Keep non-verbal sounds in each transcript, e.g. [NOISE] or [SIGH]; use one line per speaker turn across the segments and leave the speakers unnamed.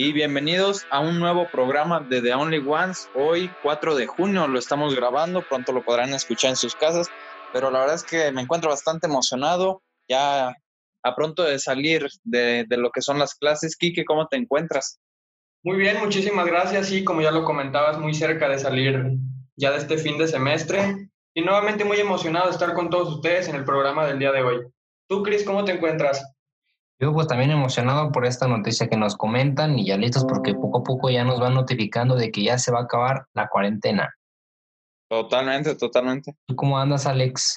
y bienvenidos a un nuevo programa de The Only Ones. Hoy, 4 de junio, lo estamos grabando, pronto lo podrán escuchar en sus casas, pero la verdad es que me encuentro bastante emocionado, ya a pronto de salir de, de lo que son las clases. Kike, ¿cómo te encuentras?
Muy bien, muchísimas gracias. Sí, como ya lo comentabas, muy cerca de salir ya de este fin de semestre y nuevamente muy emocionado de estar con todos ustedes en el programa del día de hoy. Tú, Cris, ¿cómo te encuentras?
Yo pues también emocionado por esta noticia que nos comentan y ya listos porque poco a poco ya nos van notificando de que ya se va a acabar la cuarentena.
Totalmente, totalmente.
¿Tú cómo andas, Alex?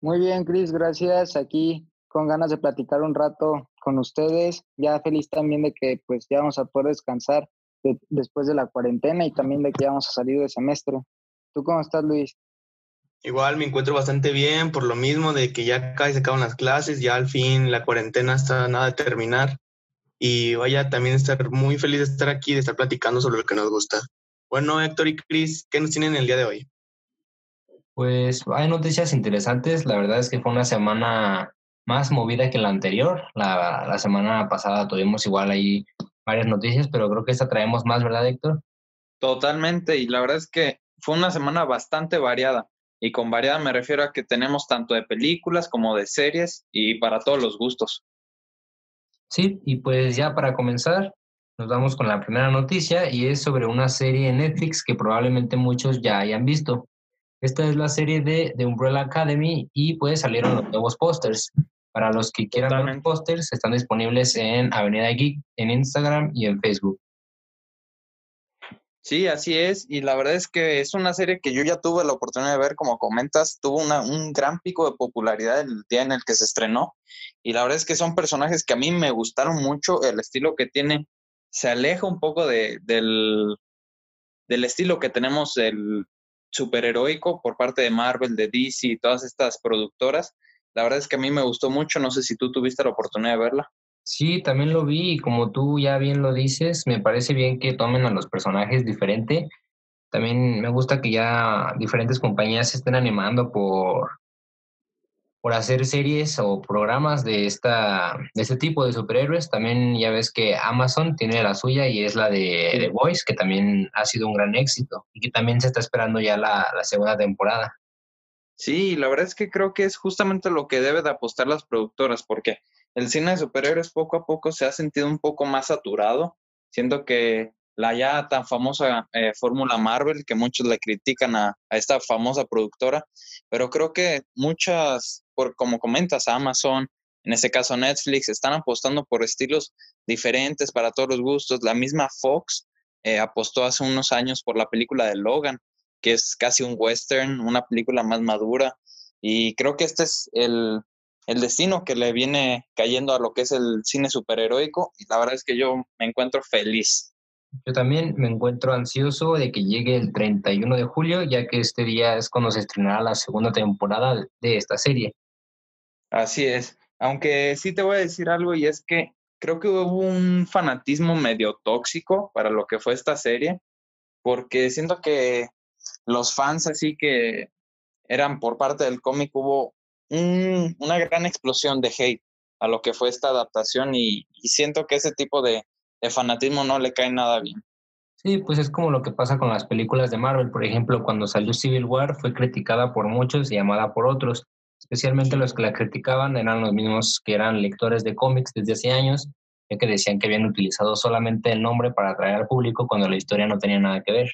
Muy bien, Cris, gracias. Aquí con ganas de platicar un rato con ustedes. Ya feliz también de que pues ya vamos a poder descansar después de la cuarentena y también de que ya vamos a salir de semestre. ¿Tú cómo estás, Luis?
Igual me encuentro bastante bien por lo mismo de que ya casi se acaban las clases, ya al fin la cuarentena está nada de terminar y vaya también estar muy feliz de estar aquí, de estar platicando sobre lo que nos gusta. Bueno, Héctor y Cris, ¿qué nos tienen el día de hoy?
Pues hay noticias interesantes, la verdad es que fue una semana más movida que la anterior, la, la semana pasada tuvimos igual ahí varias noticias, pero creo que esta traemos más, ¿verdad, Héctor?
Totalmente, y la verdad es que fue una semana bastante variada. Y con variada me refiero a que tenemos tanto de películas como de series y para todos los gustos.
Sí, y pues ya para comenzar, nos vamos con la primera noticia y es sobre una serie en Netflix que probablemente muchos ya hayan visto. Esta es la serie de The Umbrella Academy y pues salieron los nuevos pósters. Para los que quieran ver pósters, están disponibles en Avenida Geek, en Instagram y en Facebook.
Sí, así es. Y la verdad es que es una serie que yo ya tuve la oportunidad de ver, como comentas, tuvo una, un gran pico de popularidad el día en el que se estrenó. Y la verdad es que son personajes que a mí me gustaron mucho. El estilo que tiene se aleja un poco de, del, del estilo que tenemos el superheroico por parte de Marvel, de DC y todas estas productoras. La verdad es que a mí me gustó mucho. No sé si tú tuviste la oportunidad de verla.
Sí, también lo vi y como tú ya bien lo dices, me parece bien que tomen a los personajes diferente. También me gusta que ya diferentes compañías se estén animando por, por hacer series o programas de, esta, de este tipo de superhéroes. También ya ves que Amazon tiene la suya y es la de The Voice, que también ha sido un gran éxito y que también se está esperando ya la, la segunda temporada.
Sí, la verdad es que creo que es justamente lo que debe de apostar las productoras, porque el cine de superhéroes poco a poco se ha sentido un poco más saturado. Siento que la ya tan famosa eh, fórmula Marvel, que muchos le critican a, esta famosa productora, pero creo que muchas, por, como comentas, Amazon, en este caso Netflix, están apostando por estilos diferentes para todos los gustos. La misma Fox eh, apostó hace unos años por la película de Logan, que es casi un western, una película más madura. Y creo que este es el, el destino que le viene cayendo a lo que es el cine superheroico y la verdad es que yo me encuentro feliz.
Yo también me encuentro ansioso de que llegue el 31 de julio, ya que este día es cuando se estrenará la segunda temporada de esta serie.
Así es, aunque sí te voy a decir algo y es que creo que hubo un fanatismo medio tóxico para lo que fue esta serie, porque siento que los fans así que eran por parte del cómic hubo una gran explosión de hate a lo que fue esta adaptación y, siento que ese tipo de, fanatismo no le cae nada bien.
Sí, pues es como lo que pasa con las películas de Marvel. Por ejemplo, cuando salió Civil War fue criticada por muchos y amada por otros. Especialmente los que la criticaban eran los mismos que eran lectores de cómics desde hace años, ya que decían que habían utilizado solamente el nombre para atraer al público cuando la historia no tenía nada que ver.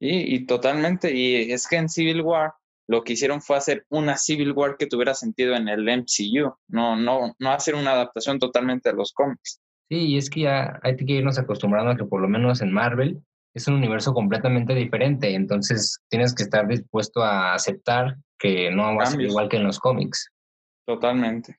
Y, y totalmente, y es que en Civil War lo que hicieron fue hacer una Civil War que tuviera sentido en el MCU, no, no, no hacer una adaptación totalmente de los cómics.
Sí, y es que ya hay que irnos acostumbrando a que por lo menos en Marvel es un universo completamente diferente, entonces tienes que estar dispuesto a aceptar que no va a ser igual que en los cómics.
Totalmente.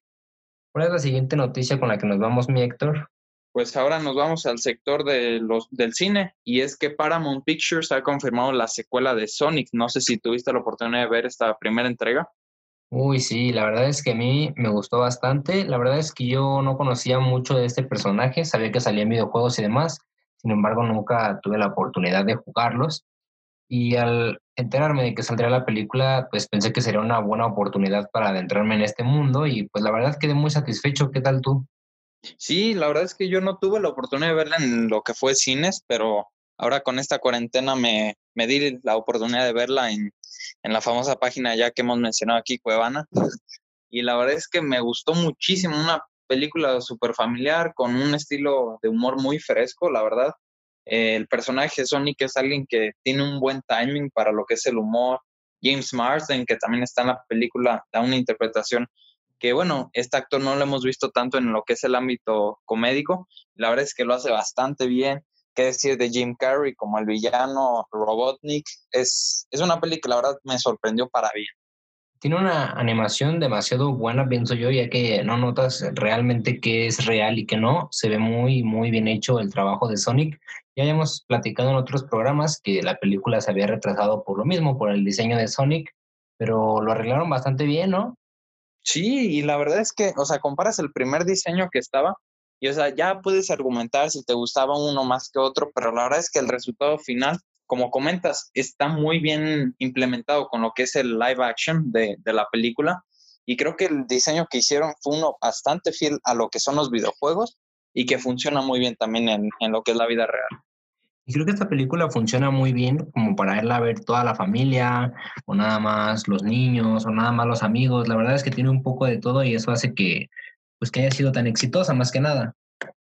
¿Cuál es la siguiente noticia con la que nos vamos, mi Héctor?
Pues ahora nos vamos al sector de los, del cine y es que Paramount Pictures ha confirmado la secuela de Sonic. No sé si tuviste la oportunidad de ver esta primera entrega.
Uy, sí, la verdad es que a mí me gustó bastante. La verdad es que yo no conocía mucho de este personaje, sabía que salía en videojuegos y demás, sin embargo nunca tuve la oportunidad de jugarlos. Y al enterarme de que saldría la película, pues pensé que sería una buena oportunidad para adentrarme en este mundo y pues la verdad quedé muy satisfecho. ¿Qué tal tú?
Sí, la verdad es que yo no tuve la oportunidad de verla en lo que fue cines, pero ahora con esta cuarentena me, me di la oportunidad de verla en, en la famosa página ya que hemos mencionado aquí, Cuevana. [LAUGHS] Y la verdad es que me gustó muchísimo, una película súper familiar, con un estilo de humor muy fresco, la verdad. Eh, el personaje Sonic es alguien que tiene un buen timing para lo que es el humor. James Marsden, que también está en la película, da una interpretación que, bueno, este actor no lo hemos visto tanto en lo que es el ámbito comédico. La verdad es que lo hace bastante bien. Qué decir de Jim Carrey como el villano Robotnik. Es, es una película que la verdad me sorprendió para bien
tiene una animación demasiado buena, pienso yo, ya que no notas realmente qué es real y qué no. Se ve muy, muy bien hecho el trabajo de Sonic. Ya hemos platicado en otros programas que la película se había retrasado por lo mismo, por el diseño de Sonic, pero lo arreglaron bastante bien, ¿no?
Sí, y la verdad es que, o sea, comparas el primer diseño que estaba y, o sea, ya puedes argumentar si te gustaba uno más que otro, pero la verdad es que el resultado final como comentas, está muy bien implementado con lo que es el live action de, la película. Y creo que el diseño que hicieron fue uno bastante fiel a lo que son los videojuegos y que funciona muy bien también en, en lo que es la vida real.
Y creo que esta película funciona muy bien como para irla a ver toda la familia, o nada más los niños, o nada más los amigos. La verdad es que tiene un poco de todo y eso hace que, pues, que haya sido tan exitosa más que nada.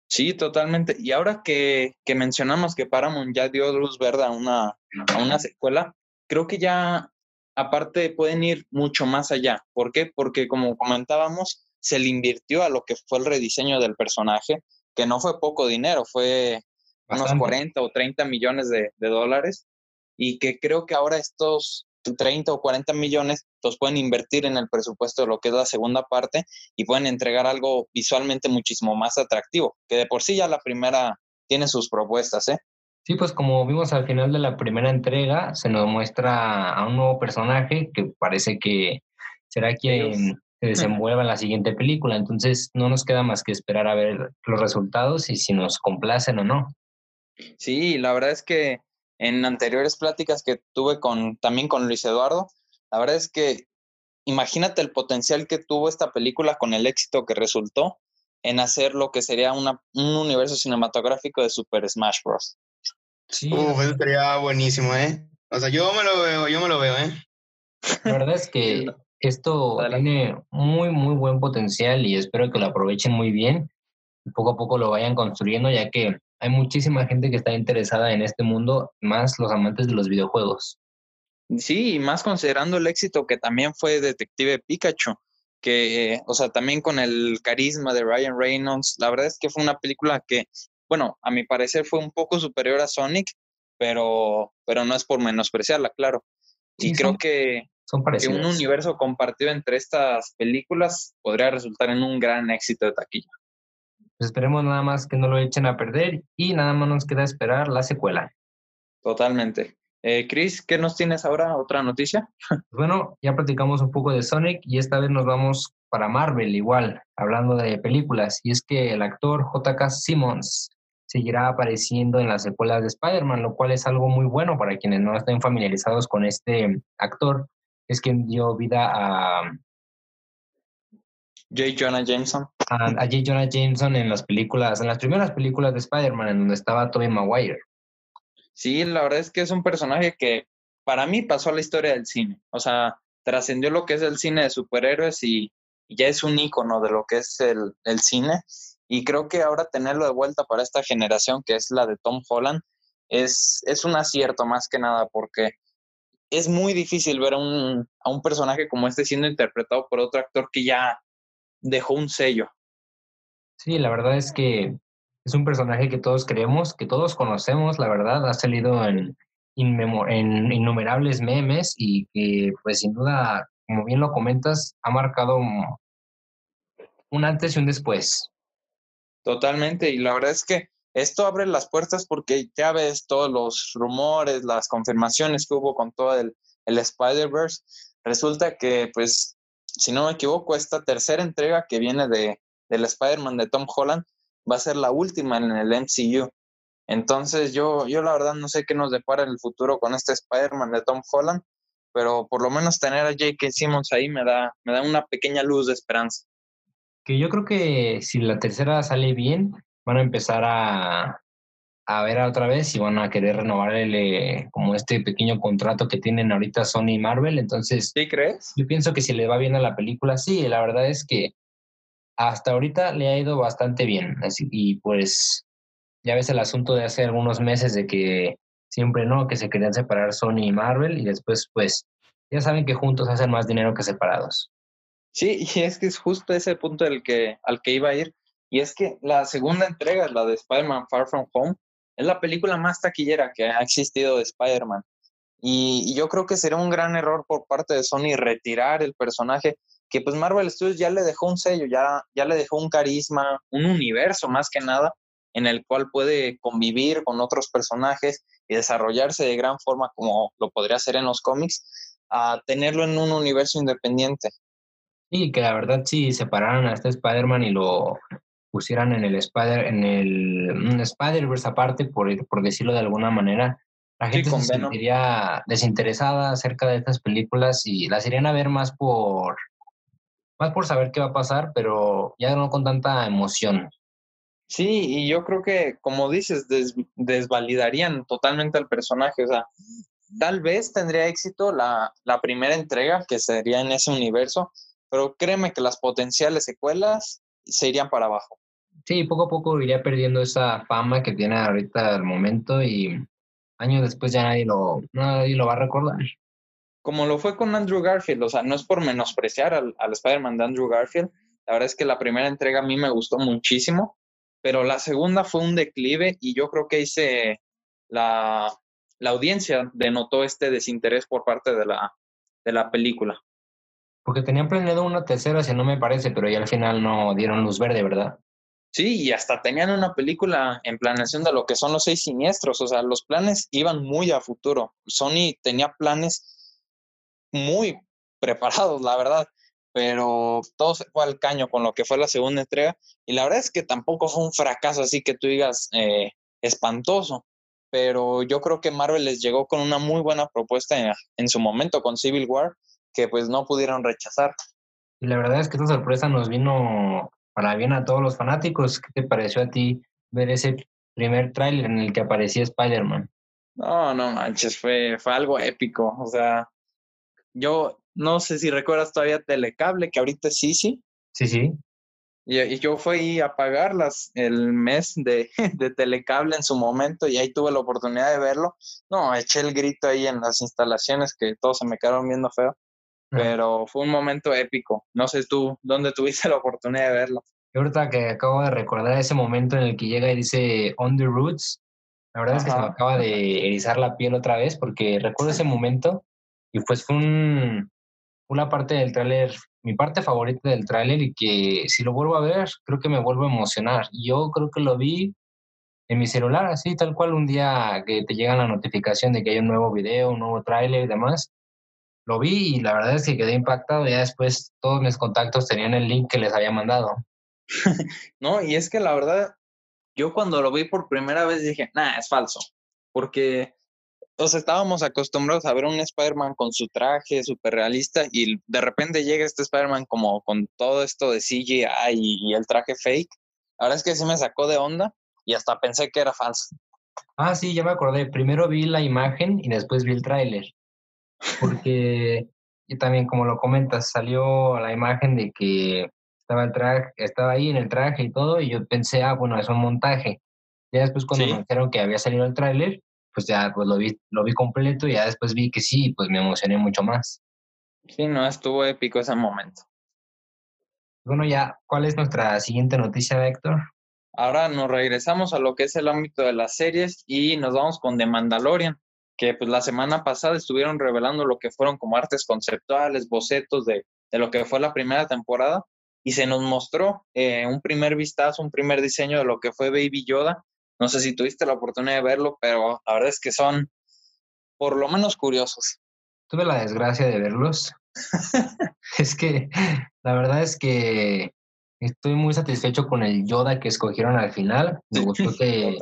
Sí, totalmente. Y ahora que, que, mencionamos que Paramount ya dio luz verde a una, a una secuela, creo que ya aparte pueden ir mucho más allá. ¿Por qué? Porque como comentábamos, se le invirtió a lo que fue el rediseño del personaje, que no fue poco dinero, fue unos 40 o 30 millones de, de dólares, y que creo que ahora estos 30 o 40 millones, los pueden invertir en el presupuesto de lo que es la segunda parte y pueden entregar algo visualmente muchísimo más atractivo, que de por sí ya la primera tiene sus propuestas, ¿eh?
Sí, pues como vimos al final de la primera entrega, se nos muestra a un nuevo personaje que parece que será quien se desenvuelva en la siguiente película. Entonces no nos queda más que esperar a ver los resultados y si nos complacen o no.
Sí, la verdad es que en anteriores pláticas que tuve con, también con Luis Eduardo, la verdad es que imagínate el potencial que tuvo esta película con el éxito que resultó en hacer lo que sería una, un universo cinematográfico de Super Smash Bros.
Sí. Uf, eso sería buenísimo, ¿eh? O sea, yo me lo veo, yo me lo veo, ¿eh?
La verdad es que [LAUGHS] esto tiene muy, muy buen potencial y espero que lo aprovechen muy bien y poco a poco lo vayan construyendo, ya que hay muchísima gente que está interesada en este mundo, más los amantes de los videojuegos.
Sí, y más considerando el éxito que también fue Detective Pikachu, que, o sea, también con el carisma de Ryan Reynolds, la verdad es que fue una película que, bueno, a mi parecer fue un poco superior a Sonic, pero, pero no es por menospreciarla, claro. y creo que, son que un universo compartido entre estas películas podría resultar en un gran éxito de taquilla.
Pues esperemos nada más que no lo echen a perder y nada más nos queda esperar la secuela.
Totalmente. Eh, Chris, ¿qué nos tienes ahora? ¿Otra noticia?
Pues bueno, ya platicamos un poco de Sonic y esta vez nos vamos para Marvel igual, hablando de películas. Y es que el actor J.K. Simmons seguirá apareciendo en las secuelas de Spider-Man, lo cual es algo muy bueno para quienes no estén familiarizados con este actor. Es quien dio vida a
J. Jonah Jameson.
A, J. Jonah Jameson en las películas, en las primeras películas de Spider-Man, en donde estaba Tobey Maguire.
Sí, la verdad es que es un personaje que para mí pasó a la historia del cine. O sea, trascendió lo que es el cine de superhéroes y, ya es un icono de lo que es el, el, cine. Y creo que ahora tenerlo de vuelta para esta generación, que es la de Tom Holland, es, es un acierto más que nada, porque es muy difícil ver a un, a un personaje como este siendo interpretado por otro actor que ya dejó un sello.
Sí, la verdad es que es un personaje que todos creemos, que todos conocemos, la verdad, ha salido en, en innumerables memes y que pues sin duda, como bien lo comentas, ha marcado un antes y un después.
Totalmente, y la verdad es que esto abre las puertas porque ya ves todos los rumores, las confirmaciones que hubo con todo el, el Spider-Verse. Resulta que pues si no me equivoco, esta tercera entrega que viene de, del Spider-Man de Tom Holland va a ser la última en el MCU. Entonces yo, yo la verdad no sé qué nos depara en el futuro con este Spider-Man de Tom Holland, pero por lo menos tener a J.K. Simmons ahí me da, me da una pequeña luz de esperanza.
Que yo creo que si la tercera sale bien, van a empezar a, a ver otra vez y van a querer renovarle como este pequeño contrato que tienen ahorita Sony y Marvel. Entonces,
¿sí crees?
Yo pienso que si le va bien a la película, sí, la verdad es que hasta ahorita le ha ido bastante bien. Así, y pues ya ves el asunto de hace algunos meses de que siempre no, que se querían separar Sony y Marvel y después pues ya saben que juntos hacen más dinero que separados.
Sí, y es que es justo ese punto del que, al que iba a ir. Y es que la segunda entrega, la de Spider-Man Far From Home, es la película más taquillera que ha existido de Spider-Man. Y, yo creo que sería un gran error por parte de Sony retirar el personaje, que pues Marvel Studios ya le dejó un sello, ya, ya le dejó un carisma, un universo más que nada, en el cual puede convivir con otros personajes y desarrollarse de gran forma como lo podría hacer en los cómics, a tenerlo en un universo independiente.
Y que la verdad si separaran a este Spider-Man y lo pusieran en el Spider, en el Spider-Verse aparte, por, por decirlo de alguna manera, la gente se sentiría desinteresada acerca de estas películas y las irían a ver más por más por saber qué va a pasar, pero ya no con tanta emoción.
Sí, y yo creo que, como dices, desvalidarían totalmente al personaje. O sea, tal vez tendría éxito la, la primera entrega, que sería en ese universo, pero créeme que las potenciales secuelas se irían para abajo.
Sí, poco a poco iría perdiendo esa fama que tiene ahorita al momento y años después ya nadie lo, nadie lo va a recordar.
Como lo fue con Andrew Garfield, o sea, no es por menospreciar al, al Spider-Man de Andrew Garfield, la verdad es que la primera entrega a mí me gustó muchísimo, pero la segunda fue un declive y yo creo que hice la, la audiencia denotó este desinterés por parte de la, de la película.
Porque tenían planeado una tercera, si no me parece, pero ya al final no dieron luz verde, ¿verdad?
Sí, y hasta tenían una película en planeación de lo que son los seis siniestros, o sea, los planes iban muy a futuro. Sony tenía planes muy preparados, la verdad, pero todo se fue al caño con lo que fue la segunda entrega, y la verdad es que tampoco fue un fracaso así que tú digas eh, espantoso, pero yo creo que Marvel les llegó con una muy buena propuesta en, en su momento con Civil War, que pues no pudieron rechazar.
Y la verdad es que esta sorpresa nos vino para bien a todos los fanáticos. ¿Qué te pareció a ti ver ese primer tráiler en el que aparecía Spider-Man?
No, no manches, fue, fue algo épico. O sea, yo no sé si recuerdas todavía Telecable, que ahorita sí, sí.
Sí, sí.
Y, yo fui a pagarlas el mes de, [LAUGHS] de, Telecable en su momento y ahí tuve la oportunidad de verlo. No, eché el grito ahí en las instalaciones que todos se me quedaron viendo feo pero fue un momento épico. No sé tú, ¿dónde tuviste [LAUGHS] la oportunidad de verlo?
Yo ahorita que acabo de recordar ese momento en el que llega y dice On the Roots, la verdad es que se me acaba de erizar la piel otra vez porque recuerdo ese [LAUGHS] momento y pues fue un, una parte del tráiler, mi parte favorita del tráiler y que si lo vuelvo a ver creo que me vuelvo a emocionar. Yo creo que lo vi en mi celular, así tal cual un día que te llega la notificación de que hay un nuevo video, un nuevo tráiler y demás lo vi y la verdad es que quedé impactado. Ya después todos mis contactos tenían el link que les había mandado. [LAUGHS]
no, y es que la verdad, yo cuando lo vi por primera vez dije, nah, es falso. Porque, o estábamos acostumbrados a ver un Spider-Man con su traje súper realista y de repente llega este Spider-Man como con todo esto de CGI y, y el traje fake. Verdad es que sí me sacó de onda y hasta pensé que era falso.
Ah, sí, ya me acordé. Primero vi la imagen y después vi el tráiler porque [LAUGHS] y también como lo comentas, salió la imagen de que estaba el traje, estaba ahí en el traje y todo, y yo pensé, ah, bueno, es un montaje. Ya después cuando me dijeron que había salido el tráiler, pues ya pues lo vi, lo vi completo y ya después vi que sí, pues me emocioné mucho más.
Sí, no, estuvo épico ese momento.
Bueno, ya, ¿cuál es nuestra siguiente noticia, Héctor?
Ahora nos regresamos a lo que es el ámbito de las series y nos vamos con The Mandalorian que pues la semana pasada estuvieron revelando lo que fueron como artes conceptuales, bocetos de, de lo que fue la primera temporada y se nos mostró eh, un primer vistazo, un primer diseño de lo que fue Baby Yoda. No sé si tuviste la oportunidad de verlo, pero la verdad es que son por lo menos curiosos.
Tuve la desgracia de verlos. [LAUGHS] es que la verdad es que estoy muy satisfecho con el Yoda que escogieron al final. Me gustó [LAUGHS] que,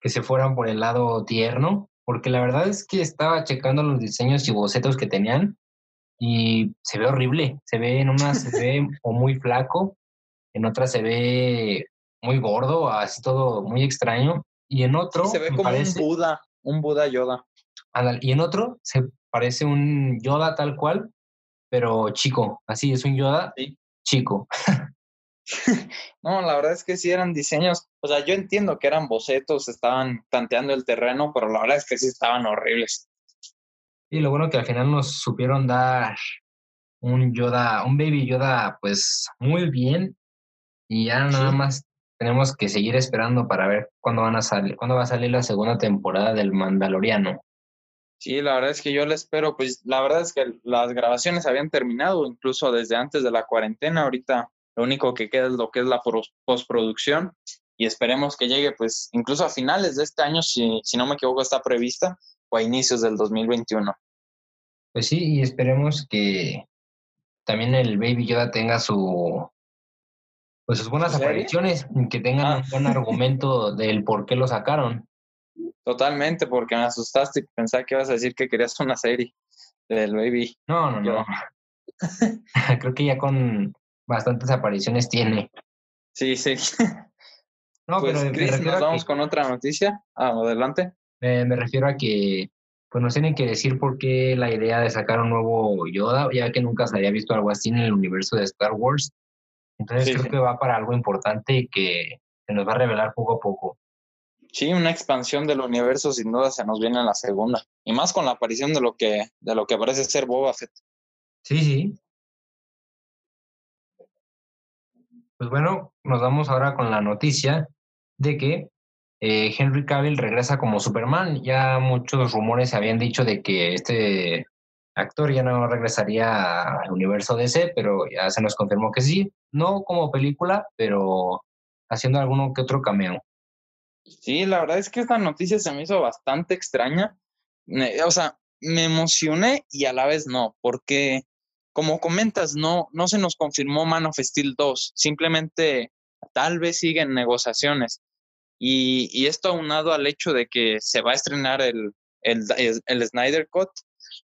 que se fueran por el lado tierno porque la verdad es que estaba checando los diseños y bocetos que tenían y se ve horrible, se ve en una, se ve o muy flaco en otra se ve muy gordo, así todo muy extraño, y en otro
se ve como un Buda, un Buda Yoda.
Y en otro se parece un Yoda tal cual, pero chico, así es un Yoda chico. [LAUGHS]
no, la verdad es que sí eran diseños, o sea, yo entiendo que eran bocetos, estaban tanteando el terreno, pero la verdad es que sí estaban horribles.
Y lo bueno que al final nos supieron dar un Yoda, un Baby Yoda, pues muy bien. Y ya nada más tenemos que seguir esperando para ver cuándo van a salir, cuándo va a salir la segunda temporada del Mandaloriano.
Sí, la verdad es que yo le espero, pues la verdad es que las grabaciones habían terminado incluso desde antes de la cuarentena, ahorita lo único que queda es lo que es la postproducción y esperemos que llegue pues incluso a finales de este año, si, si no me equivoco está prevista, o a inicios del 2021.
Pues sí, y esperemos que también el Baby Yoda tenga su pues sus buenas apariciones, que tengan ah. un buen argumento del por qué lo sacaron.
Totalmente, porque me asustaste y pensaba que ibas a decir que querías una serie del Baby.
No, no, no. [LAUGHS] Creo que ya con bastantes apariciones tiene.
Sí, sí. [LAUGHS] No, pero pues, nos vamos con otra noticia. Ah, adelante.
me refiero a que pues nos tienen que decir por qué la idea de sacar un nuevo Yoda, ya que nunca se había visto algo así en el universo de Star Wars. Entonces creo que va para algo importante y que se nos va a revelar poco a poco.
Sí, una expansión del universo sin duda se nos viene en la segunda. Y más con la aparición de lo que, de lo que parece ser Boba Fett.
Sí, sí. Pues bueno, nos vamos ahora con la noticia de que eh, Henry Cavill regresa como Superman. Ya muchos rumores se habían dicho de que este actor ya no regresaría al universo DC, pero ya se nos confirmó que sí. No como película, pero haciendo alguno que otro cameo.
Sí, la verdad es que esta noticia se me hizo bastante extraña. O sea, me emocioné y a la vez no, porque como comentas, no, no se nos confirmó Man of Steel 2, simplemente tal vez siguen negociaciones. Y, y esto aunado al hecho de que se va a estrenar el, el, el, Snyder Cut,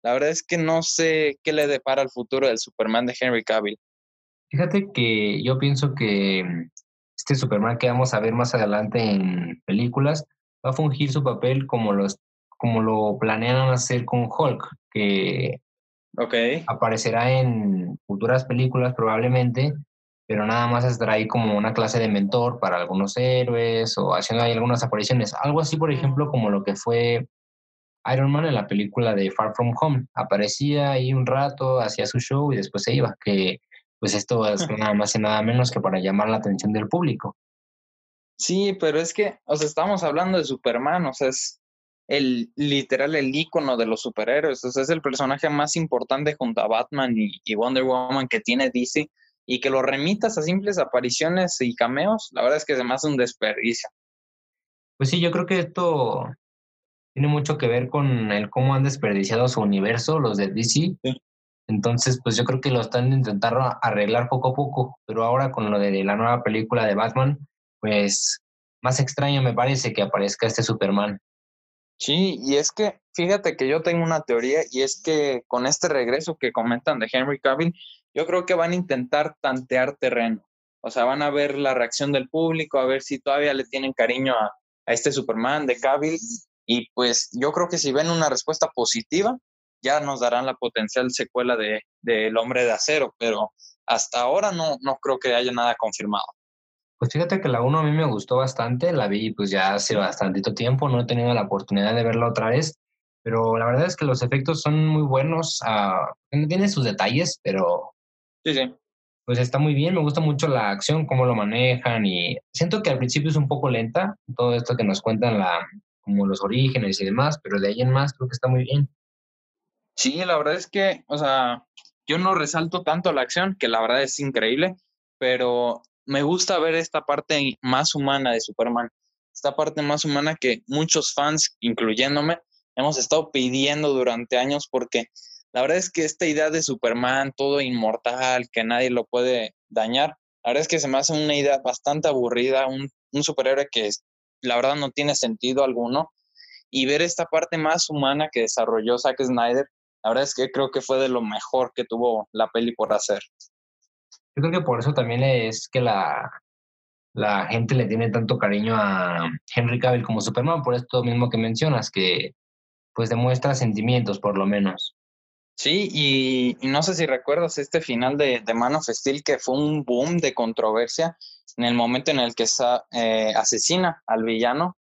la verdad es que no sé qué le depara el futuro del Superman de Henry Cavill.
Fíjate que yo pienso que este Superman que vamos a ver más adelante en películas va a fungir su papel como, los, como lo planean hacer con Hulk, que
okay.
aparecerá en futuras películas probablemente, pero nada más estará ahí como una clase de mentor para algunos héroes o haciendo ahí algunas apariciones. Algo así, por ejemplo, como lo que fue Iron Man en la película de Far From Home. Aparecía ahí un rato, hacía su show y después se iba, que pues esto es nada más y nada menos que para llamar la atención del público.
Sí, pero es que, o sea, estamos hablando de Superman, o sea, es el literal el icono de los superhéroes, o sea, es el personaje más importante junto a Batman y, Wonder Woman que tiene DC y que lo remitas a simples apariciones y cameos, la verdad es que se me hace un desperdicio.
Pues sí, yo creo que esto tiene mucho que ver con el cómo han desperdiciado su universo los de DC. Sí. Entonces, pues yo creo que lo están intentando arreglar poco a poco, pero ahora con lo de la nueva película de Batman, pues más extraño me parece que aparezca este Superman.
Sí, y es que fíjate que yo tengo una teoría y es que con este regreso que comentan de Henry Cavill, yo creo que van a intentar tantear terreno. O sea, van a ver la reacción del público, a ver si todavía le tienen cariño a, a este Superman de Cavill. Y pues yo creo que si ven una respuesta positiva, ya nos darán la potencial secuela de, El Hombre de Acero, pero hasta ahora no, no creo que haya nada confirmado.
Pues fíjate que la 1 a mí me gustó bastante, la vi pues ya hace bastantito tiempo, no he tenido la oportunidad de verla otra vez, pero la verdad es que los efectos son muy buenos, uh, tiene sus detalles, pero
sí, sí.
pues está muy bien, me gusta mucho la acción, cómo lo manejan y siento que al principio es un poco lenta, todo esto que nos cuentan la, como los orígenes y demás, pero de ahí en más creo que está muy bien.
Sí, la verdad es que, o sea, yo no resalto tanto la acción, que la verdad es increíble, pero me gusta ver esta parte más humana de Superman, esta parte más humana que muchos fans, incluyéndome, hemos estado pidiendo durante años porque la verdad es que esta idea de Superman, todo inmortal, que nadie lo puede dañar, la verdad es que se me hace una idea bastante aburrida, un, superhéroe que la verdad no tiene sentido alguno. Y ver esta parte más humana que desarrolló Zack Snyder, la verdad es que creo que fue de lo mejor que tuvo la peli por hacer.
Yo creo que por eso también es que la, la gente le tiene tanto cariño a Henry Cavill como Superman, por esto mismo que mencionas, que pues demuestra sentimientos por lo menos.
Sí, y, no sé si recuerdas este final de, de, Man of que fue un boom de controversia en el momento en el que eh, asesina al villano.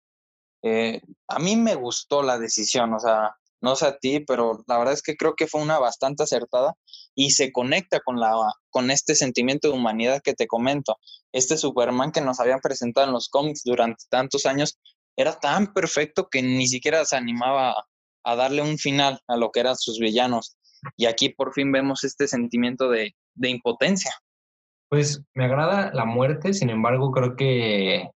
Eh, a mí me gustó la decisión, o sea, no sé a ti, pero la verdad es que creo que fue una bastante acertada y se conecta con, la, con este sentimiento de humanidad que te comento. Este Superman que nos habían presentado en los cómics durante tantos años era tan perfecto que ni siquiera se animaba a darle un final a lo que eran sus villanos. Y aquí por fin vemos este sentimiento de, de impotencia.
Pues me agrada la muerte, sin embargo creo que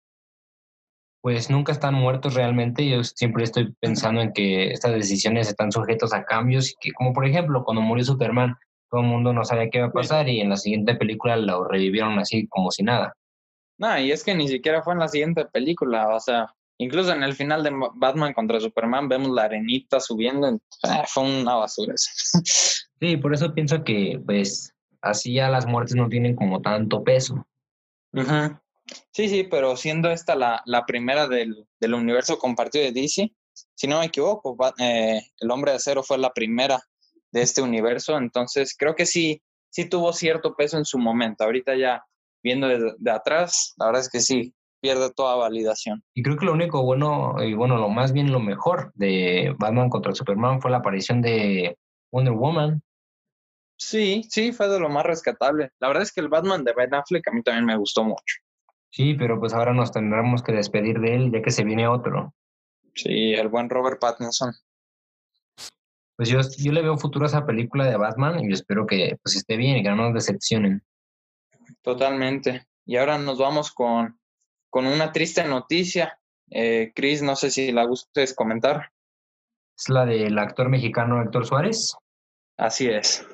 pues nunca están muertos realmente. Yo siempre estoy pensando en que estas decisiones están sujetas a cambios y que, como por ejemplo, cuando murió Superman, todo el mundo no sabía qué iba a pasar y en la siguiente película lo revivieron así como si nada.
No, y es que ni siquiera fue en la siguiente película, o sea, incluso en el final de Batman contra Superman vemos la arenita subiendo, eh, fue una basura [LAUGHS]
Sí, por eso pienso que pues así ya las muertes no tienen como tanto peso.
Ajá. Sí, sí, pero siendo esta la, la primera del, del, universo compartido de DC, si no me equivoco, eh, el hombre de acero fue la primera de este universo, entonces creo que sí, sí tuvo cierto peso en su momento. Ahorita ya viendo de, de atrás, la verdad es que sí, pierde toda validación.
Y creo que lo único bueno, y bueno, lo más bien lo mejor de Batman contra Superman fue la aparición de Wonder Woman.
Sí, sí, fue de lo más rescatable. La verdad es que el Batman de Ben Affleck a mí también me gustó mucho.
Sí, pero pues ahora nos tendremos que despedir de él ya que se viene otro.
Sí, el buen Robert Pattinson.
Pues yo, yo le veo futuro a esa película de Batman y espero que pues esté bien y que no nos decepcionen.
Totalmente. Y ahora nos vamos con, con una triste noticia. Eh, Chris, no sé si la gustes comentar.
Es la del actor mexicano Héctor Suárez.
Así es.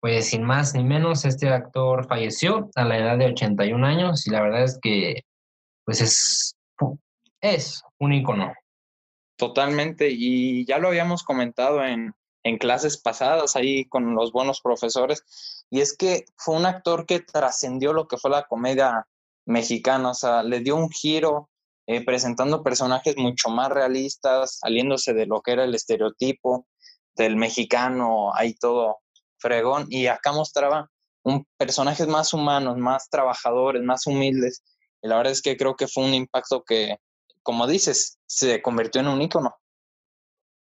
Pues sin más ni menos, este actor falleció a la edad de 81 años y la verdad es que pues es, es un icono.
Totalmente, y ya lo habíamos comentado en, en clases pasadas ahí con los buenos profesores, y es que fue un actor que trascendió lo que fue la comedia mexicana, o sea, le dio un giro eh, presentando personajes mucho más realistas, saliéndose de lo que era el estereotipo del mexicano, ahí todo fregón, y acá mostraba un personajes más humanos, más trabajadores, más humildes. Y la verdad es que creo que fue un impacto que, como dices, se convirtió en un ícono.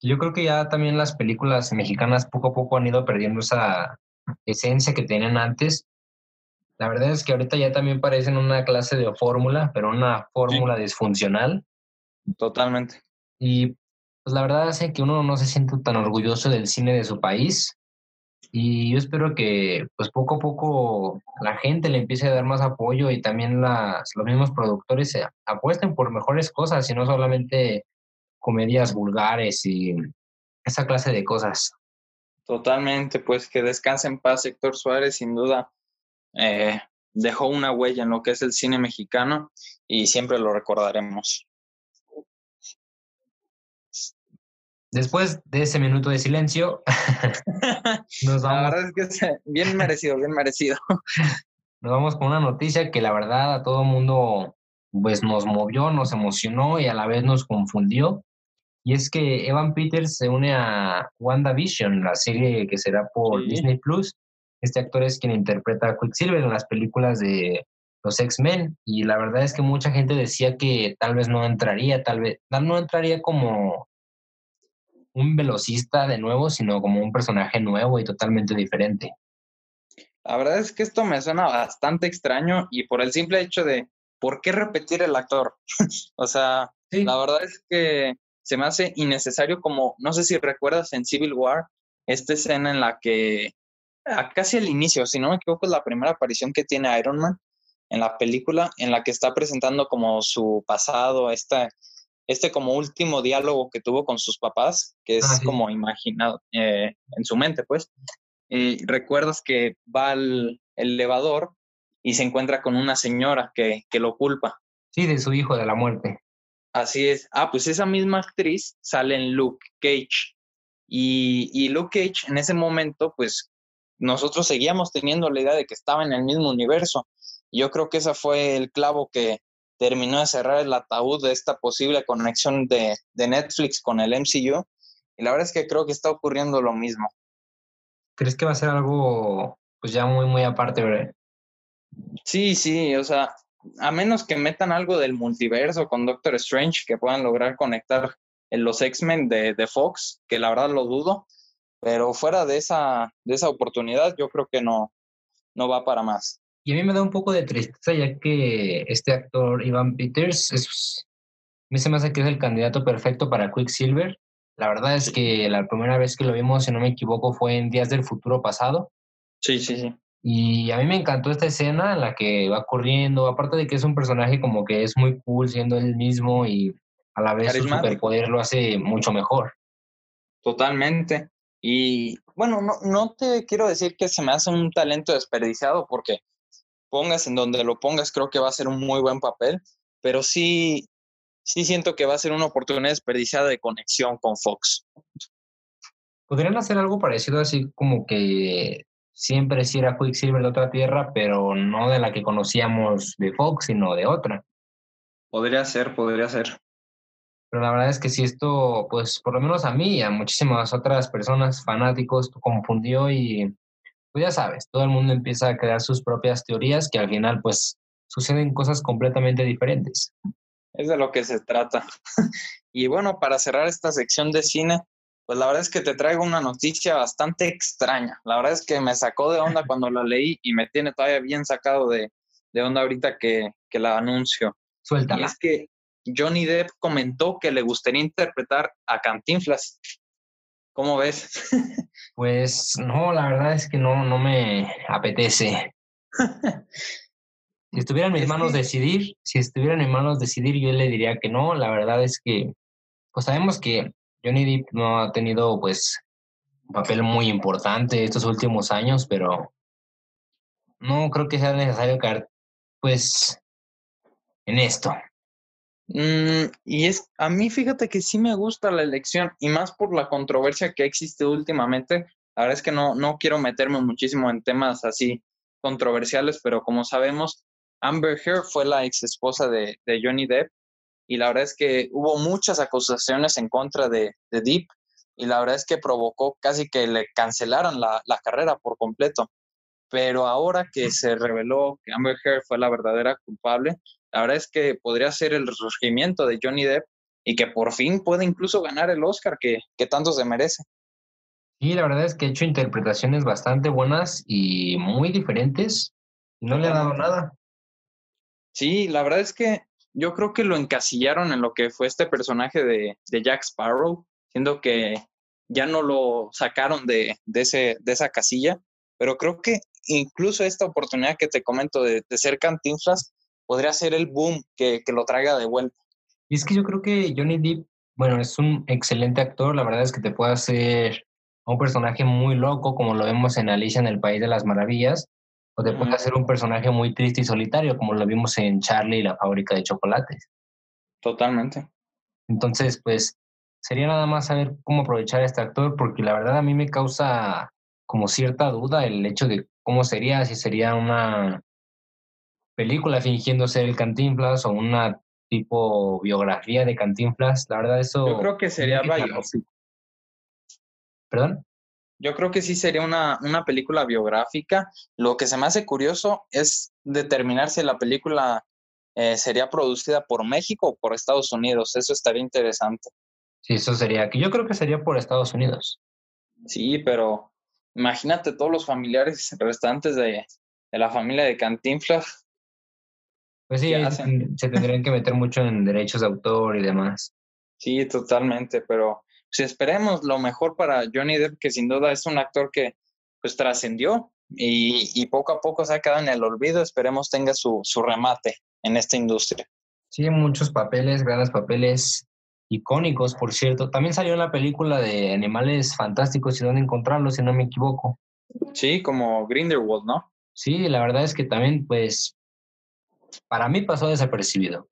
Yo creo que ya también las películas mexicanas poco a poco han ido perdiendo esa esencia que tenían antes. La verdad es que ahorita ya también parecen una clase de fórmula, pero una fórmula disfuncional.
Totalmente.
Y pues la verdad es que uno no se siente tan orgulloso del cine de su país y yo espero que pues poco a poco la gente le empiece a dar más apoyo y también las, los mismos productores se apuesten por mejores cosas y no solamente comedias vulgares y esa clase de cosas.
Totalmente, pues que descanse en paz Héctor Suárez, sin duda eh, dejó una huella en lo que es el cine mexicano y siempre lo recordaremos.
Después de ese minuto de silencio, [LAUGHS]
nos vamos. La verdad es que bien merecido, bien merecido. [LAUGHS]
Nos vamos con una noticia que la verdad a todo mundo pues nos movió, nos emocionó y a la vez nos confundió. Y es que Evan Peters se une a WandaVision, la serie que será por Disney Plus. Este actor es quien interpreta a Quicksilver en las películas de los X-Men. Y la verdad es que mucha gente decía que tal vez no entraría, tal vez no entraría como un velocista de nuevo, sino como un personaje nuevo y totalmente diferente.
La verdad es que esto me suena bastante extraño y por el simple hecho de, ¿por qué repetir el actor? [LAUGHS] o sea, la verdad es que se me hace innecesario como, no sé si recuerdas en Civil War, esta escena en la que, casi al inicio, si no me equivoco, es la primera aparición que tiene Iron Man en la película, en la que está presentando como su pasado, esta, este como último diálogo que tuvo con sus papás, que es ah, como imaginado eh, en su mente, pues. Y recuerdas que va al elevador y se encuentra con una señora que, que lo culpa.
Sí, de su hijo de la muerte.
Así es. Ah, pues esa misma actriz sale en Luke Cage. Y, y Luke Cage en ese momento, pues nosotros seguíamos teniendo la idea de que estaba en el mismo universo. Yo creo que ese fue el clavo que terminó de cerrar el ataúd de esta posible conexión de, de Netflix con el MCU. Y la verdad es que creo que está ocurriendo lo mismo.
¿Crees que va a ser algo pues ya muy, muy aparte, ¿verdad?
Sí, sí, o sea, a menos que metan algo del multiverso con Doctor Strange, que puedan lograr conectar en los X-Men de, de, Fox, que la verdad lo dudo, pero fuera de esa, de esa oportunidad, yo creo que no, no va para más.
Y a mí me da un poco de tristeza, ya que este actor, Ivan Peters, es, mí se me hace que es el candidato perfecto para Quicksilver. La verdad es que la primera vez que lo vimos, si no me equivoco, fue en Días del Futuro Pasado.
Sí, sí, sí.
Y a mí me encantó esta escena en la que va corriendo, aparte de que es un personaje como que es muy cool siendo él mismo y a la vez su superpoder lo hace mucho mejor.
Totalmente. Y bueno, no, no te quiero decir que se me hace un talento desperdiciado porque pongas en donde lo pongas, creo que va a ser un muy buen papel, pero sí, sí siento que va a ser una oportunidad desperdiciada de conexión con Fox.
Podrían hacer algo parecido así como que siempre si era Quicksilver de otra tierra, pero no de la que conocíamos de Fox, sino de otra.
Podría ser, podría ser.
Pero la verdad es que si esto, pues por lo menos a mí y a muchísimas otras personas fanáticos confundió y pues ya sabes, todo el mundo empieza a crear sus propias teorías que al final pues suceden cosas completamente diferentes.
Es de lo que se trata. [LAUGHS] y bueno, para cerrar esta sección de cine, pues la verdad es que te traigo una noticia bastante extraña. La verdad es que me sacó de onda [LAUGHS] cuando la leí y me tiene todavía bien sacado de, de onda ahorita que, que la anuncio.
Suéltala.
Y es que Johnny Depp comentó que le gustaría interpretar a Cantinflas. ¿Cómo ves? [LAUGHS]
Pues no, la verdad es que no, no me apetece. si estuviera en mis manos decidir, si estuviera en mis manos decidir, yo le diría que no. La verdad es que, pues sabemos que Johnny Depp no ha tenido, pues, un papel muy importante estos últimos años, pero no creo que sea necesario caer, pues, en esto.
Mm, y es, a mí fíjate que sí me gusta la elección y más por la controversia que existe últimamente. La verdad es que no, no quiero meterme muchísimo en temas así controversiales, pero como sabemos, Amber Heard fue la ex esposa de, de Johnny Depp y la verdad es que hubo muchas acusaciones en contra de, de Depp y la verdad es que provocó casi que le cancelaran la, la carrera por completo. Pero ahora que se reveló que Amber Heard fue la verdadera culpable, la verdad es que podría ser el resurgimiento de Johnny Depp y que por fin puede incluso ganar el Oscar que, que tanto se merece.
Sí, la verdad es que ha hecho interpretaciones bastante buenas y muy diferentes no le ha dado nada.
Sí, la verdad es que yo creo que lo encasillaron en lo que fue este personaje de, de Jack Sparrow, siendo que ya no lo sacaron de, de, ese, de esa casilla, pero creo que incluso esta oportunidad que te comento de, de ser cantinflas podría ser el boom que, que, lo traiga de vuelta.
Y es que yo creo que Johnny Depp, bueno, es un excelente actor, la verdad es que te puede hacer un personaje muy loco, como lo vemos en Alicia en el País de las Maravillas, o te puede hacer un personaje muy triste y solitario, como lo vimos en Charlie y la fábrica de chocolates.
Totalmente.
Entonces, pues, sería nada más saber cómo aprovechar a este actor, porque la verdad a mí me causa como cierta duda el hecho de cómo sería, si sería una película fingiendo ser el Cantinflas o una tipo biografía de Cantinflas. La verdad, eso.
Yo creo que sería biográfico.
¿Perdón?
Yo creo que sí sería una, una película biográfica. Lo que se me hace curioso es determinar si la película eh, sería producida por México o por Estados Unidos. Eso estaría interesante.
Sí, eso sería. Yo creo que sería por Estados Unidos.
Sí, pero imagínate todos los familiares restantes de, de la familia de Cantinflas
pues sí, se tendrían que meter mucho en derechos de autor y demás.
Sí, totalmente, pero si pues, esperemos lo mejor para Johnny Depp, que sin duda es un actor que pues trascendió y, y, poco a poco se ha quedado en el olvido, esperemos tenga su, su remate en esta industria.
Sí, muchos papeles, grandes papeles icónicos, por cierto. También salió la película de Animales Fantásticos y dónde encontrarlos, si no me equivoco.
Sí, como Grindelwald, ¿no?
Sí, la verdad es que también, pues, para mí pasó desapercibido.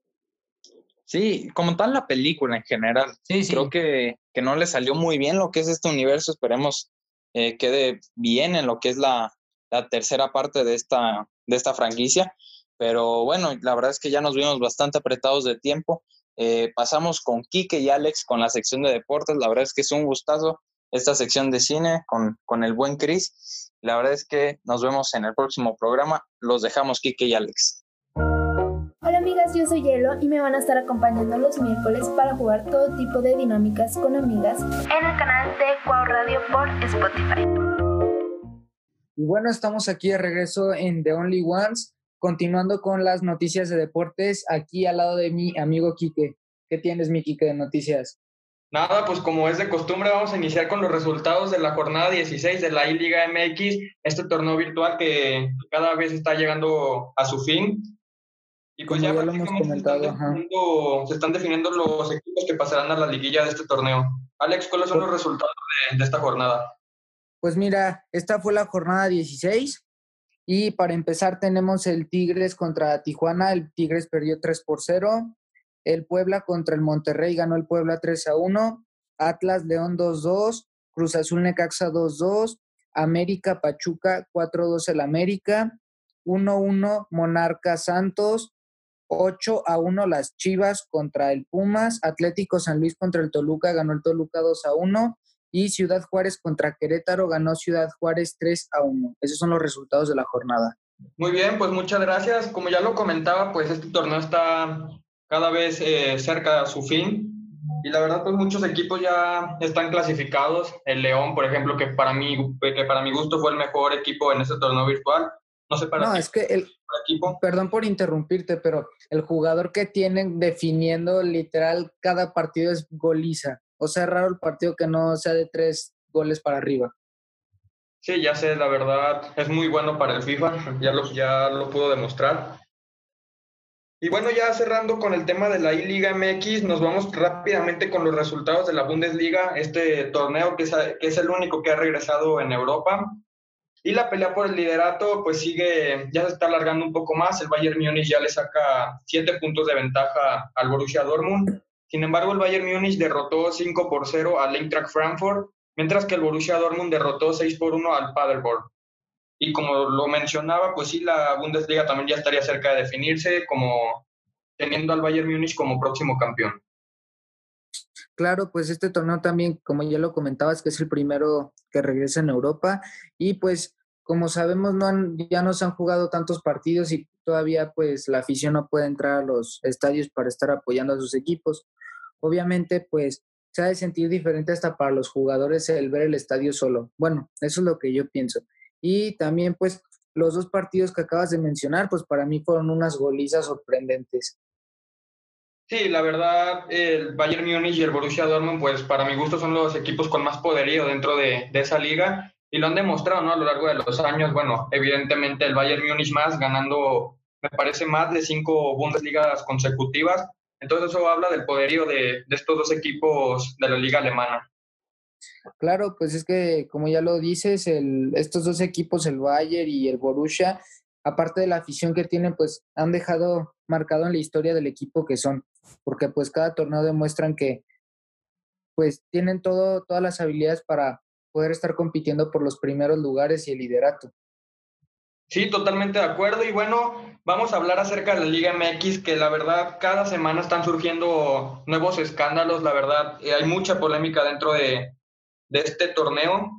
Sí, como tal la película en general.
Sí, sí.
Creo que, que no le salió muy bien lo que es este universo. Esperemos eh, quede bien en lo que es la, la tercera parte de esta, de esta franquicia. Pero bueno, la verdad es que ya nos vimos bastante apretados de tiempo. Eh, pasamos con Quique y Alex con la sección de deportes. La verdad es que es un gustazo esta sección de cine con, con el buen Chris. La verdad es que nos vemos en el próximo programa. Los dejamos Quique y Alex.
Hola amigas, yo soy Hielo y me van a estar acompañando los miércoles para jugar todo tipo de dinámicas con amigas en el canal de Cuau Radio por Spotify.
Y bueno, estamos aquí de regreso en The Only Ones, continuando con las noticias de deportes, aquí al lado de mi amigo Quique. ¿Qué tienes, mi Quique, de noticias?
Nada, pues como es de costumbre, vamos a iniciar con los resultados de la jornada 16 de la I-Liga MX, este torneo virtual que cada vez está llegando a su fin. Y pues ya,
ya lo hemos comentado,
se, están se están definiendo los equipos que pasarán a la liguilla de este torneo. Alex, ¿cuáles son los resultados de, de esta jornada?
Pues mira, esta fue la jornada 16 y para empezar tenemos el Tigres contra Tijuana, el Tigres perdió 3 por 0, el Puebla contra el Monterrey ganó el Puebla 3 a 1, Atlas León 2-2, Cruz Azul Necaxa 2-2, América Pachuca 4-2 el América, 1-1 Monarca Santos, 8 a 1 las Chivas contra el Pumas, Atlético San Luis contra el Toluca ganó el Toluca 2 a 1 y Ciudad Juárez contra Querétaro ganó Ciudad Juárez 3 a 1. Esos son los resultados de la jornada.
Muy bien, pues muchas gracias. Como ya lo comentaba, pues este torneo está cada vez eh, cerca de su fin. Y la verdad, pues muchos equipos ya están clasificados. El León, por ejemplo, que para mí, que para mi gusto fue el mejor equipo en este torneo virtual. No sé para
No, es que el,
equipo.
perdón por interrumpirte, pero el jugador que tienen definiendo literal cada partido es goliza. O sea, raro el partido que no sea de tres goles para arriba.
Sí, ya sé, la verdad, es muy bueno para el FIFA, ya lo, ya lo pudo demostrar. Y bueno, ya cerrando con el tema de la I-Liga MX, nos vamos rápidamente con los resultados de la Bundesliga, este torneo que es, que es el único que ha regresado en Europa. Y la pelea por el liderato, pues sigue, ya se está alargando un poco más. El Bayern Múnich ya le saca siete puntos de ventaja al Borussia Dortmund. Sin embargo, el Bayern Múnich derrotó 5 por 0 al Eintracht Frankfurt, mientras que el Borussia Dortmund derrotó 6 por 1 al Paderborn. Y como lo mencionaba, pues sí, la Bundesliga también ya estaría cerca de definirse, como teniendo al Bayern Múnich como próximo campeón.
Claro, pues este torneo también, como ya lo comentabas, que es el primero que regresa en Europa y pues como sabemos no han, ya no se han jugado tantos partidos y todavía pues la afición no puede entrar a los estadios para estar apoyando a sus equipos. Obviamente pues se ha de sentir diferente hasta para los jugadores el ver el estadio solo. Bueno, eso es lo que yo pienso. Y también pues los dos partidos que acabas de mencionar pues para mí fueron unas golizas sorprendentes.
Sí, la verdad, el Bayern Múnich y el Borussia Dortmund, pues para mi gusto son los equipos con más poderío dentro de, de, esa liga y lo han demostrado ¿no? a lo largo de los años. Bueno, evidentemente el Bayern Múnich más, ganando, me parece, más de cinco Bundesligas consecutivas. Entonces eso habla del poderío de, estos dos equipos de la liga alemana.
Claro, pues es que como ya lo dices, el, estos dos equipos, el Bayern y el Borussia, aparte de la afición que tienen, pues han dejado marcado en la historia del equipo que son, porque pues cada torneo demuestran que pues tienen todo, todas las habilidades para poder estar compitiendo por los primeros lugares y el liderato.
Sí, totalmente de acuerdo. Y bueno, vamos a hablar acerca de la Liga MX, que la verdad cada semana están surgiendo nuevos escándalos, la verdad, hay mucha polémica dentro de, de este torneo.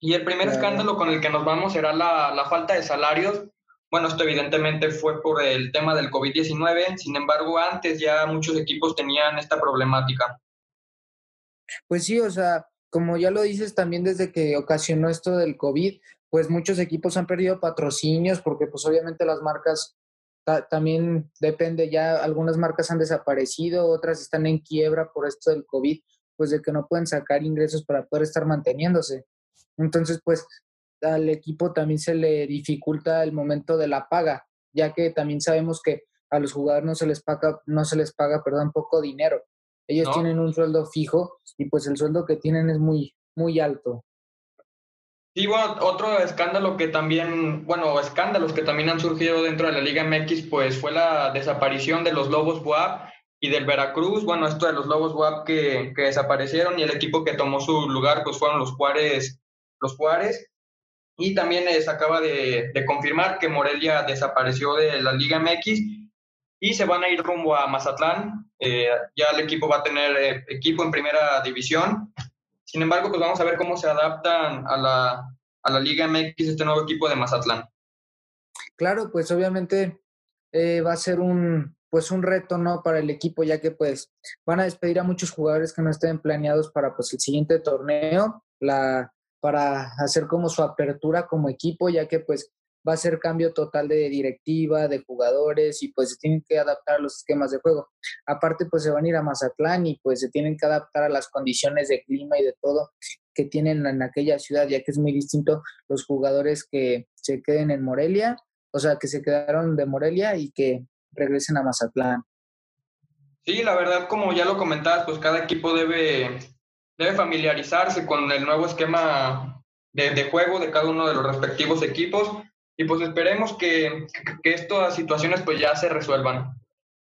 Y el primer claro. escándalo con el que nos vamos será la, la falta de salarios bueno, esto evidentemente fue por el tema del COVID-19, sin embargo, antes ya muchos equipos tenían esta problemática.
Pues sí, o sea, como ya lo dices también desde que ocasionó esto del COVID, pues muchos equipos han perdido patrocinios porque pues obviamente las marcas ta también depende, ya algunas marcas han desaparecido, otras están en quiebra por esto del COVID, pues de que no pueden sacar ingresos para poder estar manteniéndose. Entonces, pues al equipo también se le dificulta el momento de la paga, ya que también sabemos que a los jugadores no se les paga, no se les paga, perdón, poco dinero. Ellos ¿No? tienen un sueldo fijo y pues el sueldo que tienen es muy, muy alto.
Sí, bueno, otro escándalo que también, bueno, escándalos que también han surgido dentro de la Liga MX, pues fue la desaparición de los Lobos WAP y del Veracruz. Bueno, esto de los Lobos WAP que, que desaparecieron y el equipo que tomó su lugar, pues fueron los Juárez los Juárez. Y también se acaba de, de, confirmar que Morelia desapareció de la Liga MX y se van a ir rumbo a Mazatlán. Eh, ya el equipo va a tener eh, equipo en primera división. Sin embargo, pues vamos a ver cómo se adaptan a la, a la Liga MX este nuevo equipo de Mazatlán.
Claro, pues obviamente eh, va a ser un, pues un reto, ¿no? Para el equipo, ya que pues van a despedir a muchos jugadores que no estén planeados para pues el siguiente torneo, la, para hacer como su apertura como equipo, ya que pues va a ser cambio total de directiva, de jugadores y pues se tienen que adaptar a los esquemas de juego. Aparte pues se van a ir a Mazatlán y pues se tienen que adaptar a las condiciones de clima y de todo que tienen en aquella ciudad, ya que es muy distinto los jugadores que se queden en Morelia, o sea, que se quedaron de Morelia y que regresen a Mazatlán.
Sí, la verdad, como ya lo comentabas, pues cada equipo debe, debe familiarizarse con el nuevo esquema de, de juego de cada uno de los respectivos equipos y pues esperemos que, que, estas situaciones pues ya se resuelvan.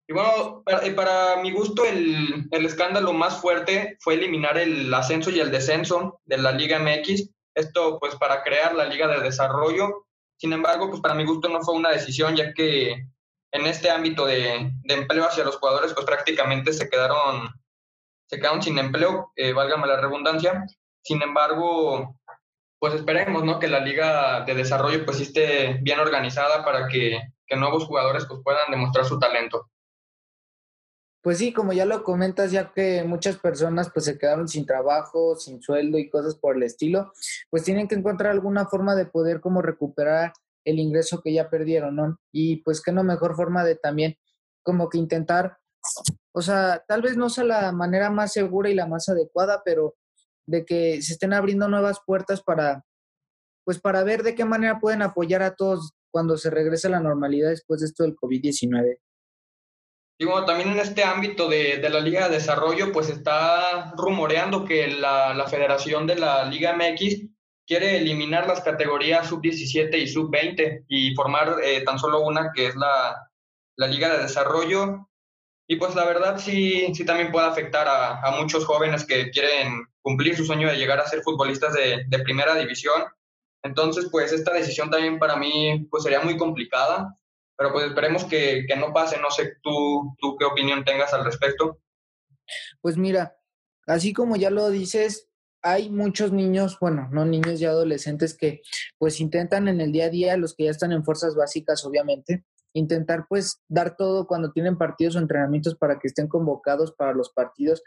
Y bueno, para, para mi gusto el, el, escándalo más fuerte fue eliminar el ascenso y el descenso de la Liga MX, esto pues para crear la Liga de Desarrollo. Sin embargo, pues para mi gusto no fue una decisión ya que en este ámbito de, de empleo hacia los jugadores pues prácticamente se quedaron, se quedaron sin empleo, eh, válgame la redundancia. Sin embargo, pues esperemos, ¿no? Que la liga de desarrollo pues esté bien organizada para que, nuevos jugadores pues puedan demostrar su talento.
Pues sí, como ya lo comentas, ya que muchas personas pues se quedaron sin trabajo, sin sueldo y cosas por el estilo, pues tienen que encontrar alguna forma de poder como recuperar el ingreso que ya perdieron, ¿no? Y pues qué no mejor forma de también como que intentar, o sea, tal vez no sea la manera más segura y la más adecuada, pero de que se estén abriendo nuevas puertas para, pues para ver de qué manera pueden apoyar a todos cuando se regrese a la normalidad después de esto del COVID-19.
Y bueno, también en este ámbito de, de, la Liga de Desarrollo, pues está rumoreando que la, la Federación de la Liga MX quiere eliminar las categorías sub-17 y sub-20 y formar eh, tan solo una que es la, la Liga de Desarrollo. Y pues la verdad sí, sí también puede afectar a, a muchos jóvenes que quieren cumplir su sueño de llegar a ser futbolistas de, de, primera división. Entonces, pues esta decisión también para mí pues sería muy complicada, pero pues esperemos que, que no pase. No sé tú, tú qué opinión tengas al respecto.
Pues mira, así como ya lo dices, hay muchos niños, bueno, no niños y adolescentes que pues intentan en el día a día, los que ya están en fuerzas básicas, obviamente, intentar pues dar todo cuando tienen partidos o entrenamientos para que estén convocados para los partidos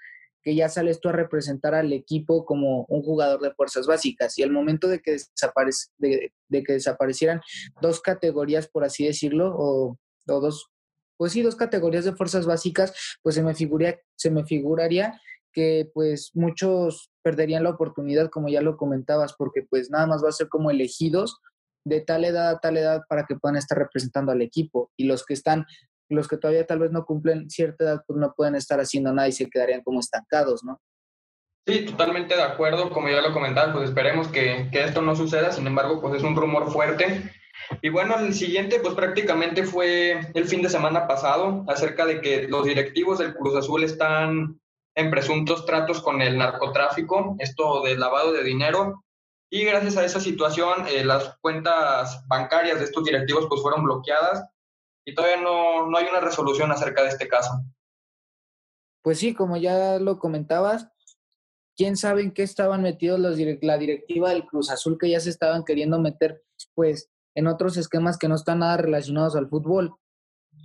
que ya sales tú a representar al equipo como un jugador de fuerzas básicas. Y al momento de que, desaparece, de, de que desaparecieran dos categorías, por así decirlo, o, o, dos, pues sí, dos categorías de fuerzas básicas, pues se me, figuraría, se me figuraría que pues muchos perderían la oportunidad, como ya lo comentabas, porque pues nada más va a ser como elegidos de tal edad a tal edad para que puedan estar representando al equipo. Y los que están los que todavía tal vez no cumplen cierta edad, pues no pueden estar haciendo nada y se quedarían como estancados, ¿no?
Sí, totalmente de acuerdo. Como ya lo comentaba, pues esperemos que, que, esto no suceda. Sin embargo, pues es un rumor fuerte. Y bueno, el siguiente, pues prácticamente fue el fin de semana pasado, acerca de que los directivos del Cruz Azul están en presuntos tratos con el narcotráfico, esto de lavado de dinero. Y gracias a esa situación, eh, las cuentas bancarias de estos directivos pues fueron bloqueadas y todavía no, no hay una resolución acerca de este caso.
Pues sí, como ya lo comentabas, quién sabe en qué estaban metidos los direct la directiva del Cruz Azul que ya se estaban queriendo meter pues en otros esquemas que no están nada relacionados al fútbol.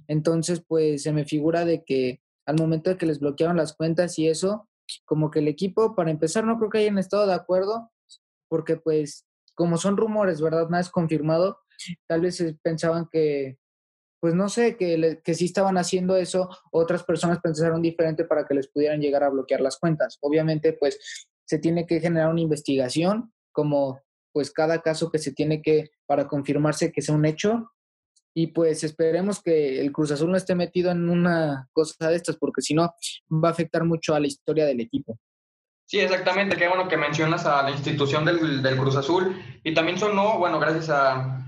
Entonces, pues se me figura de que al momento de que les bloquearon las cuentas y eso, como que el equipo, para empezar, no creo que hayan estado de acuerdo, porque pues como son rumores, ¿verdad? Nada es confirmado, tal vez pensaban que pues no sé, que, le, que sí estaban haciendo eso, otras personas pensaron diferente para que les pudieran llegar a bloquear las cuentas. Obviamente, pues se tiene que generar una investigación, como pues cada caso que se tiene que, para confirmarse que sea un hecho, y pues esperemos que el Cruz Azul no esté metido en una cosa de estas, porque si no, va a afectar mucho a la historia del equipo.
Sí, exactamente, qué bueno que mencionas a la institución del, del Cruz Azul, y también sonó, bueno, gracias a,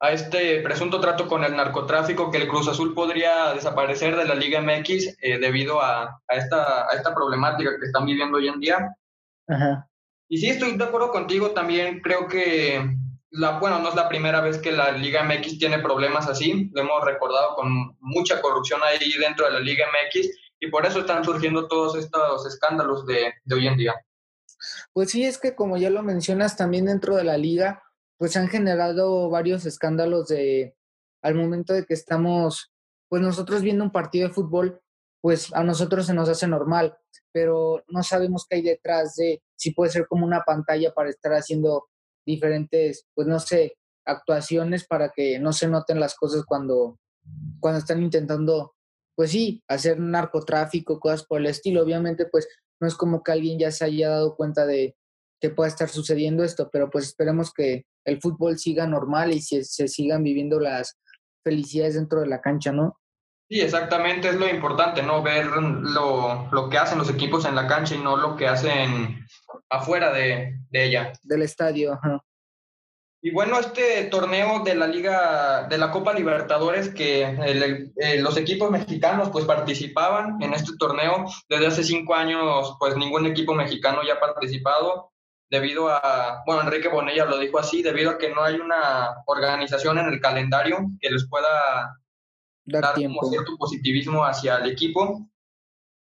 a este presunto trato con el narcotráfico que el Cruz Azul podría desaparecer de la Liga MX eh, debido a, a, esta, a esta problemática que están viviendo hoy en día.
Ajá.
Y sí, estoy de acuerdo contigo también. Creo que, la, bueno, no es la primera vez que la Liga MX tiene problemas así. Lo hemos recordado con mucha corrupción ahí dentro de la Liga MX y por eso están surgiendo todos estos escándalos de, de hoy en día.
Pues sí, es que como ya lo mencionas, también dentro de la liga, pues han generado varios escándalos de, al momento de que estamos, pues nosotros viendo un partido de fútbol, pues a nosotros se nos hace normal, pero no sabemos qué hay detrás de, si puede ser como una pantalla para estar haciendo diferentes, pues no sé, actuaciones para que no se noten las cosas cuando, cuando están intentando, pues sí, hacer narcotráfico, cosas por el estilo. Obviamente, pues no es como que alguien ya se haya dado cuenta de que pueda estar sucediendo esto, pero pues esperemos que el fútbol siga normal y se, se sigan viviendo las felicidades dentro de la cancha, ¿no?
Sí, exactamente, es lo importante, ¿no? Ver lo, lo, que hacen los equipos en la cancha y no lo que hacen afuera de, de ella.
Del estadio,
Y bueno, este torneo de la Liga, de la Copa Libertadores, que eh, los equipos mexicanos pues participaban en este torneo, desde hace cinco años pues ningún equipo mexicano ya ha participado, debido a, bueno, Enrique Bonilla lo dijo así, debido a que no hay una organización en el calendario que les pueda dar, Como cierto positivismo hacia el equipo.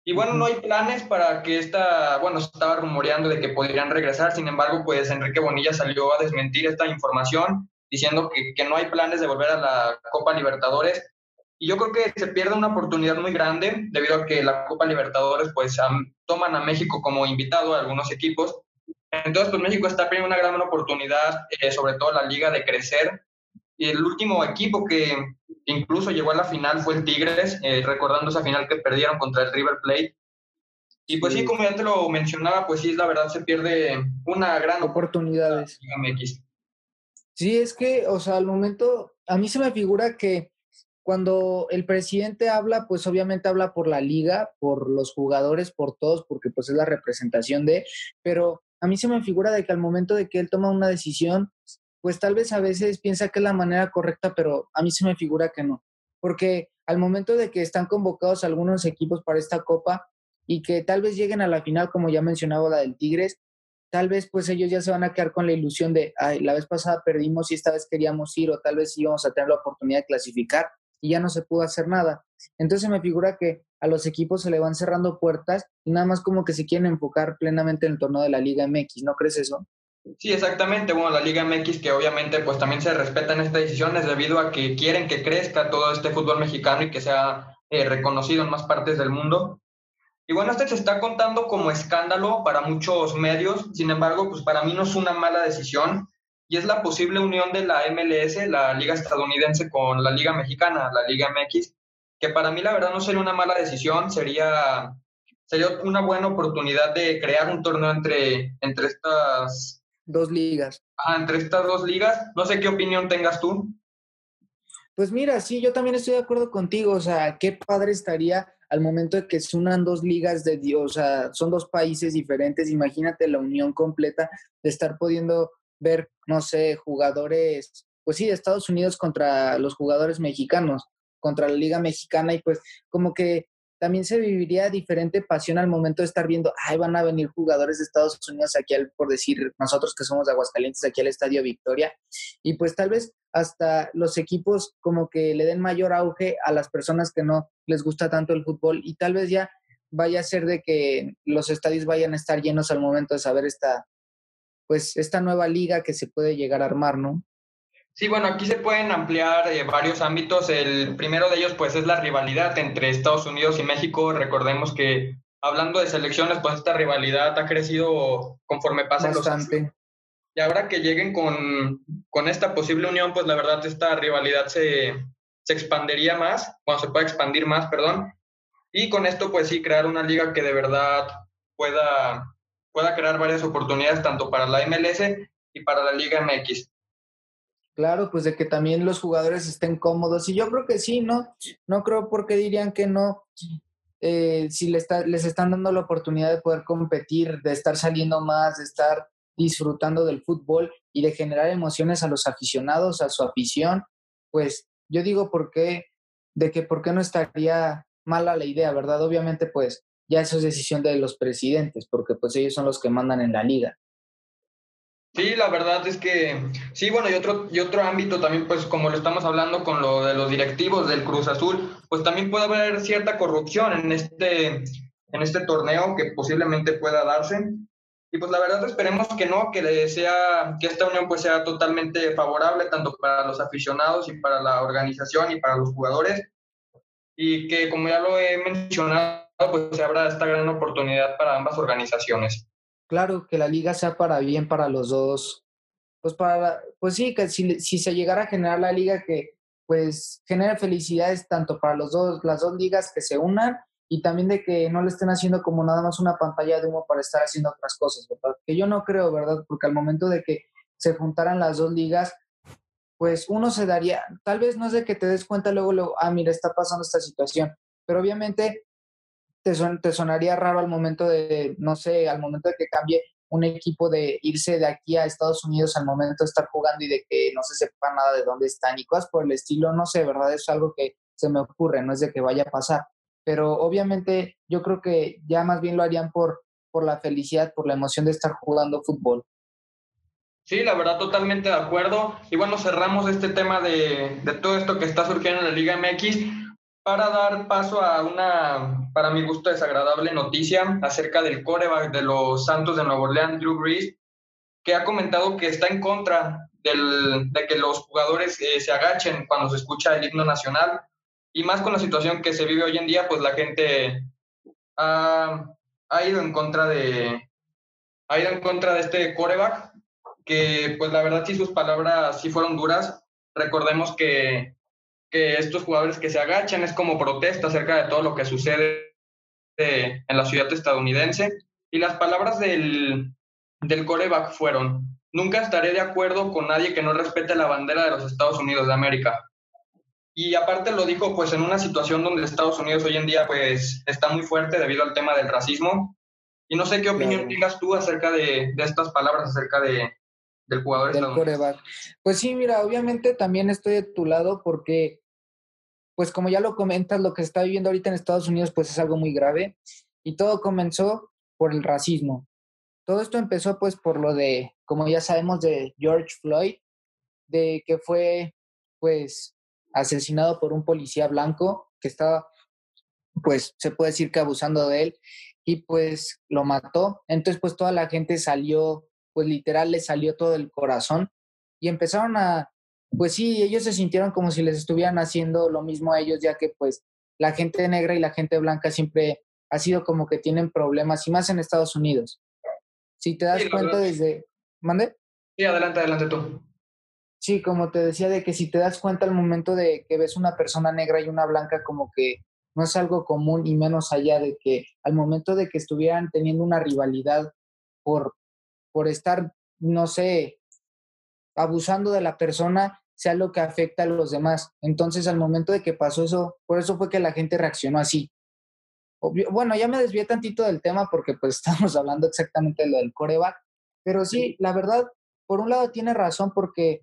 Y bueno, no hay planes para que esta, bueno, se estaba rumoreando de que podrían regresar, sin embargo, pues Enrique Bonilla salió a desmentir esta información diciendo que, que no hay planes de volver a la Copa Libertadores. Y yo creo que se pierde una oportunidad muy grande debido a que la Copa Libertadores pues toman a México como invitado a algunos equipos entonces, pues México está teniendo una gran oportunidad, eh, sobre todo la liga, de crecer. Y el último equipo que incluso llegó a la final fue el Tigres, eh, recordando esa final que perdieron contra el River Plate. Y pues sí. como ya te lo mencionaba, pues sí, la verdad se pierde una gran
oportunidad. Sí, es que, o sea, al momento, a mí se me figura que cuando el presidente habla, pues obviamente habla por la liga, por los jugadores, por todos, porque pues es la representación de, pero a mí se me figura de que al momento de que él toma una decisión, pues tal vez a veces piensa que es la manera correcta, pero a mí se me figura que no. Porque al momento de que están convocados algunos equipos para esta copa y que tal vez lleguen a la final, como ya mencionaba la del Tigres, tal vez pues ellos ya se van a quedar con la ilusión de, ay, la vez pasada perdimos y esta vez queríamos ir o tal vez íbamos a tener la oportunidad de clasificar y ya no se pudo hacer nada. Entonces me figura que a los equipos se le van cerrando puertas y nada más como que se quieren enfocar plenamente en el torneo de la Liga MX, ¿no crees eso?
Sí, exactamente. Bueno, la Liga MX que obviamente pues también se respetan estas decisiones debido a que quieren que crezca todo este fútbol mexicano y que sea eh, reconocido en más partes del mundo. Y bueno, este se está contando como escándalo para muchos medios, sin embargo, pues para mí no es una mala decisión y es la posible unión de la MLS, la Liga estadounidense, con la Liga mexicana, la Liga MX, que para mí la verdad no sería una mala decisión, sería, sería una buena oportunidad de crear un torneo entre, entre estas
dos ligas.
entre estas dos ligas. No sé qué opinión tengas tú.
Pues mira, sí, yo también estoy de acuerdo contigo. O sea, qué padre estaría al momento de que se unan dos ligas de Dios, o sea, son dos países diferentes. Imagínate la unión completa de estar pudiendo ver, no sé, jugadores, pues sí, de Estados Unidos contra los jugadores mexicanos contra la Liga Mexicana y pues como que también se viviría diferente pasión al momento de estar viendo, ay, van a venir jugadores de Estados Unidos aquí, al, por decir nosotros que somos de Aguascalientes, aquí al Estadio Victoria. Y pues tal vez hasta los equipos como que le den mayor auge a las personas que no les gusta tanto el fútbol y tal vez ya vaya a ser de que los estadios vayan a estar llenos al momento de saber esta, pues esta nueva liga que se puede llegar a armar, ¿no?
Sí, bueno, aquí se pueden ampliar eh, varios ámbitos. El primero de ellos, pues, es la rivalidad entre Estados Unidos y México. Recordemos que hablando de selecciones, pues esta rivalidad ha crecido conforme pasan los años. Y ahora que lleguen con, con, esta posible unión, pues la verdad esta rivalidad se, se expandiría más, bueno, se puede expandir más, perdón. Y con esto, pues sí, crear una liga que de verdad pueda, pueda crear varias oportunidades tanto para la MLS y para la Liga MX.
Claro, pues de que también los jugadores estén cómodos. Y yo creo que sí, ¿no? No creo porque dirían que no. Eh, si les, les están dando la oportunidad de poder competir, de estar saliendo más, de estar disfrutando del fútbol y de generar emociones a los aficionados, a su afición, pues yo digo por qué, de que por qué no estaría mala la idea, ¿verdad? Obviamente, pues ya eso es decisión de los presidentes, porque pues ellos son los que mandan en la liga.
Sí, la verdad es que sí, bueno, y otro, y otro ámbito también, pues como lo estamos hablando con lo de los directivos del Cruz Azul, pues también puede haber cierta corrupción en este, en este torneo que posiblemente pueda darse. Y pues la verdad esperemos que no, que sea, que esta unión pues sea totalmente favorable tanto para los aficionados y para la organización y para los jugadores. Y que como ya lo he mencionado, pues se abra esta gran oportunidad para ambas organizaciones
claro, que la liga sea para bien para los dos. Pues para, pues sí, que si, si se llegara a generar la liga que pues genere felicidades tanto para los dos, las dos ligas que se unan y también de que no le estén haciendo como nada más una pantalla de humo para estar haciendo otras cosas, ¿verdad? Que yo no creo, ¿verdad? Porque al momento de que se juntaran las dos ligas, pues uno se daría, tal vez no es de que te des cuenta luego, luego, ah, mira, está pasando esta situación, pero obviamente te, sonaría raro al momento de, no sé, al momento de que cambie un equipo de irse de aquí a Estados Unidos al momento de estar jugando y de que no se sepa nada de dónde están y cosas por el estilo, no sé, ¿verdad? Es algo que se me ocurre, no es de que vaya a pasar. Pero obviamente yo creo que ya más bien lo harían por, por la felicidad, por la emoción de estar jugando fútbol.
Sí, la verdad, totalmente de acuerdo. Y bueno, cerramos este tema de, de todo esto que está surgiendo en la Liga MX para dar paso a una, para mi gusto, desagradable noticia acerca del coreback de los Santos de Nuevo Orleans, Drew Brees, que ha comentado que está en contra del, de que los jugadores eh, se agachen cuando se escucha el himno nacional. Y más con la situación que se vive hoy en día, pues la gente ha, ha ido en contra de ha ido en contra de este coreback, que pues la verdad sí sus palabras sí fueron duras. Recordemos que que estos jugadores que se agachan es como protesta acerca de todo lo que sucede en la ciudad estadounidense. Y las palabras del, del coreback fueron, nunca estaré de acuerdo con nadie que no respete la bandera de los Estados Unidos de América. Y aparte lo dijo pues en una situación donde Estados Unidos hoy en día pues está muy fuerte debido al tema del racismo. Y no sé qué opinión tengas tú acerca de, de, estas palabras, acerca de, del jugador
del coreback. Pues sí, mira, obviamente también estoy de tu lado porque pues como ya lo comentas, lo que se está viviendo ahorita en Estados Unidos pues es algo muy grave y todo comenzó por el racismo. Todo esto empezó pues por lo de, como ya sabemos, de George Floyd, de que fue pues asesinado por un policía blanco que estaba pues se puede decir que abusando de él y pues lo mató. Entonces pues toda la gente salió, pues literal le salió todo el corazón y empezaron a pues sí, ellos se sintieron como si les estuvieran haciendo lo mismo a ellos, ya que pues la gente negra y la gente blanca siempre ha sido como que tienen problemas, y más en Estados Unidos. Si te das cuenta desde... ¿Mande?
Sí, adelante, adelante tú.
Sí, como te decía, de que si te das cuenta al momento de que ves una persona negra y una blanca, como que no es algo común y menos allá de que al momento de que estuvieran teniendo una rivalidad por, por estar, no sé, abusando de la persona, sea lo que afecta a los demás. Entonces, al momento de que pasó eso, por eso fue que la gente reaccionó así. bueno, ya me desvié tantito del tema porque pues [LAUGHS] estamos hablando exactamente de lo del coreback, pero sí, la verdad, por un lado tiene razón porque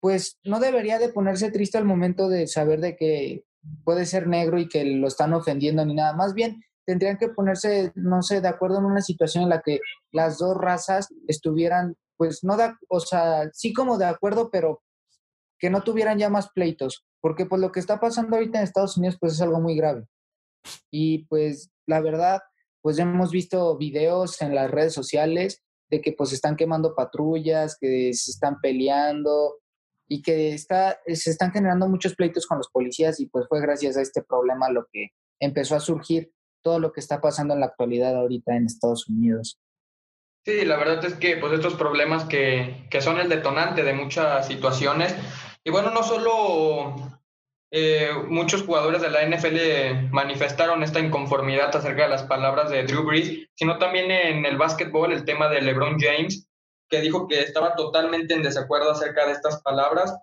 pues no debería de ponerse triste al momento de saber de que puede ser negro y que lo están ofendiendo ni nada. Más bien, tendrían que ponerse, no sé, de acuerdo en una situación en la que las dos razas estuvieran, pues no da, o sea, sí como de acuerdo, pero que no tuvieran ya más pleitos, porque pues lo que está pasando ahorita en Estados Unidos pues es algo muy grave. Y pues la verdad, pues hemos visto videos en las redes sociales de que pues están quemando patrullas, que se están peleando y que está, se están generando muchos pleitos con los policías y pues fue gracias a este problema lo que empezó a surgir todo lo que está pasando en la actualidad ahorita en Estados Unidos.
Sí, la verdad es que pues estos problemas que, que son el detonante de muchas situaciones, y bueno, no solo eh, muchos jugadores de la NFL manifestaron esta inconformidad acerca de las palabras de Drew Brees, sino también en el básquetbol el tema de LeBron James, que dijo que estaba totalmente en desacuerdo acerca de estas palabras